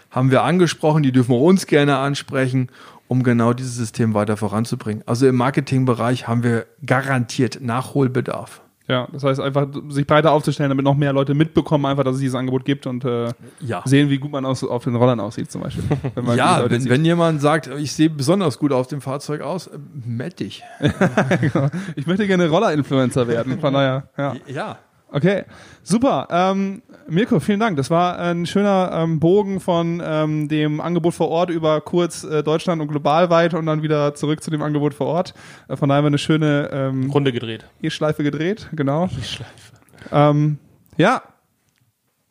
haben wir angesprochen, die dürfen wir uns gerne ansprechen, um genau dieses System weiter voranzubringen. Also im Marketingbereich haben wir garantiert Nachholbedarf. Ja, das heißt einfach, sich breiter aufzustellen, damit noch mehr Leute mitbekommen, einfach, dass es dieses Angebot gibt und äh, Ja. sehen, wie gut man aus, auf den Rollern aussieht, zum Beispiel. Wenn Ja, wenn, wenn jemand sagt, ich sehe besonders gut auf dem Fahrzeug aus, äh, meld dich. Ich möchte gerne Roller-Influencer werden, von daher, ja. Ja. Okay, super. Ähm, Mirko, vielen Dank. Das war ein schöner ähm, Bogen von ähm, dem Angebot vor Ort über kurz äh, Deutschland und global weit und dann wieder zurück zu dem Angebot vor Ort. Äh, von daher haben wir eine schöne ähm, Runde gedreht. E-Schleife gedreht, genau. Schleife. Ähm, ja.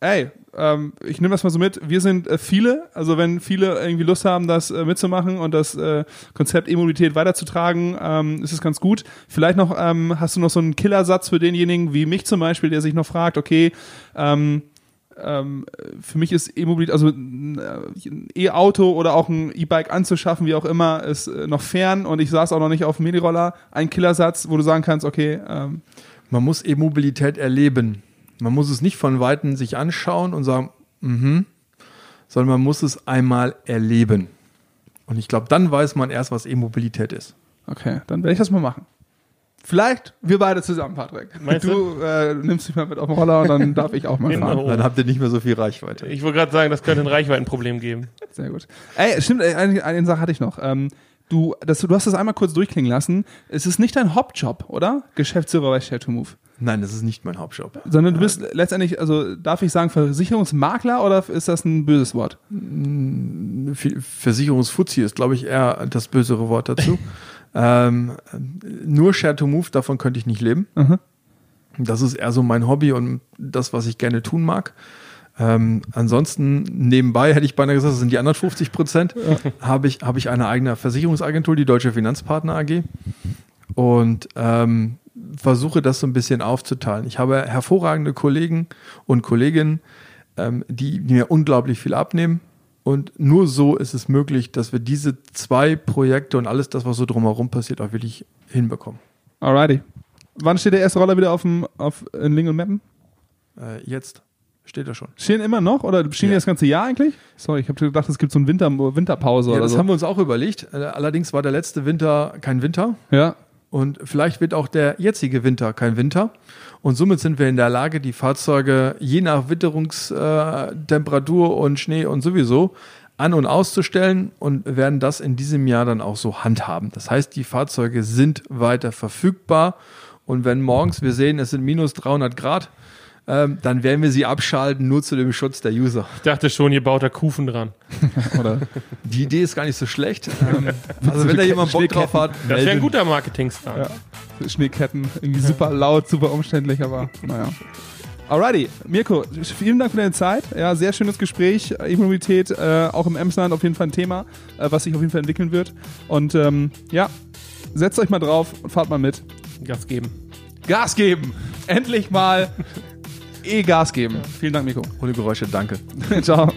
Ey, ähm, ich nehme das mal so mit. Wir sind äh, viele. Also wenn viele irgendwie Lust haben, das äh, mitzumachen und das äh, Konzept E-Mobilität weiterzutragen, ähm, ist es ganz gut. Vielleicht noch, ähm, hast du noch so einen Killersatz für denjenigen wie mich zum Beispiel, der sich noch fragt, okay, ähm, ähm, für mich ist E-Mobilität, also ein äh, E-Auto oder auch ein E-Bike anzuschaffen, wie auch immer, ist äh, noch fern und ich saß auch noch nicht auf dem Miniroller. Ein Killersatz, wo du sagen kannst, okay, ähm, Man muss E-Mobilität erleben. Man muss es nicht von Weitem sich anschauen und sagen, mhm, sondern man muss es einmal erleben. Und ich glaube, dann weiß man erst, was E-Mobilität ist. Okay, dann werde ich das mal machen. Vielleicht wir beide zusammen, Patrick. Meinst du äh, nimmst mich mal mit auf den Roller und dann darf ich auch mal Genau. fahren. Dann habt ihr nicht mehr so viel Reichweite. Ich wollte gerade sagen, das könnte ein Reichweitenproblem geben. Sehr gut. Ey, stimmt, eine, eine Sache hatte ich noch. Ähm, du, das, du hast das einmal kurz durchklingen lassen. Es ist nicht dein Hauptjob, oder? Geschäftsführer bei Share to Move. Nein, das ist nicht mein Hauptjob. Sondern du bist letztendlich, also darf ich sagen, Versicherungsmakler oder ist das ein böses Wort? F- Versicherungsfuzzi ist, glaube ich, eher das bösere Wort dazu. ähm, nur Share to Move, davon könnte ich nicht leben. Mhm. Das ist eher so mein Hobby und das, was ich gerne tun mag. Ähm, ansonsten nebenbei hätte ich beinahe gesagt, das sind die anderen 50 Prozent, habe ich, habe ich eine eigene Versicherungsagentur, die Deutsche Finanzpartner AG und ähm, versuche das so ein bisschen aufzuteilen. Ich habe hervorragende Kollegen und Kolleginnen, ähm, die, die mir unglaublich viel abnehmen Und nur so ist es möglich, dass wir diese zwei Projekte und alles das, was so drumherum passiert, auch wirklich hinbekommen. Alrighty. Wann steht der erste Roller wieder auf dem, auf, in Ling und Mappen? Äh, jetzt steht er schon. Stehen immer noch oder stehen die Ja. das ganze Jahr eigentlich? Sorry, ich habe gedacht, es gibt so eine Winter, Winterpause Ja, oder das so. haben wir uns auch überlegt. Äh, Allerdings war der letzte Winter kein Winter. ja. Und vielleicht wird auch der jetzige Winter kein Winter. Und somit sind wir in der Lage, die Fahrzeuge je nach Witterungstemperatur Temperatur und Schnee und sowieso an- und auszustellen und werden das in diesem Jahr dann auch so handhaben. Das heißt, die Fahrzeuge sind weiter verfügbar. Und wenn morgens wir sehen, es sind minus 300 Grad, ähm, dann werden wir sie abschalten, nur zu dem Schutz der User. Ich dachte schon, ihr baut da Kufen dran. Oder Die Idee ist gar nicht so schlecht. Ähm, also wenn da jemand Bock drauf hat, Das wäre ein guter Marketing-Star. ja. Schneeketten, irgendwie super laut, super umständlich, aber naja. Alrighty, Mirko, vielen Dank für deine Zeit. Ja, sehr schönes Gespräch. E-Mobilität, äh, auch im Emsland auf jeden Fall ein Thema, äh, was sich auf jeden Fall entwickeln wird. Und ähm, ja, setzt euch mal drauf und fahrt mal mit. Gas geben. Gas geben! Endlich mal E-Gas geben. Vielen Dank, Mirko. Ohne Geräusche, danke. Ciao.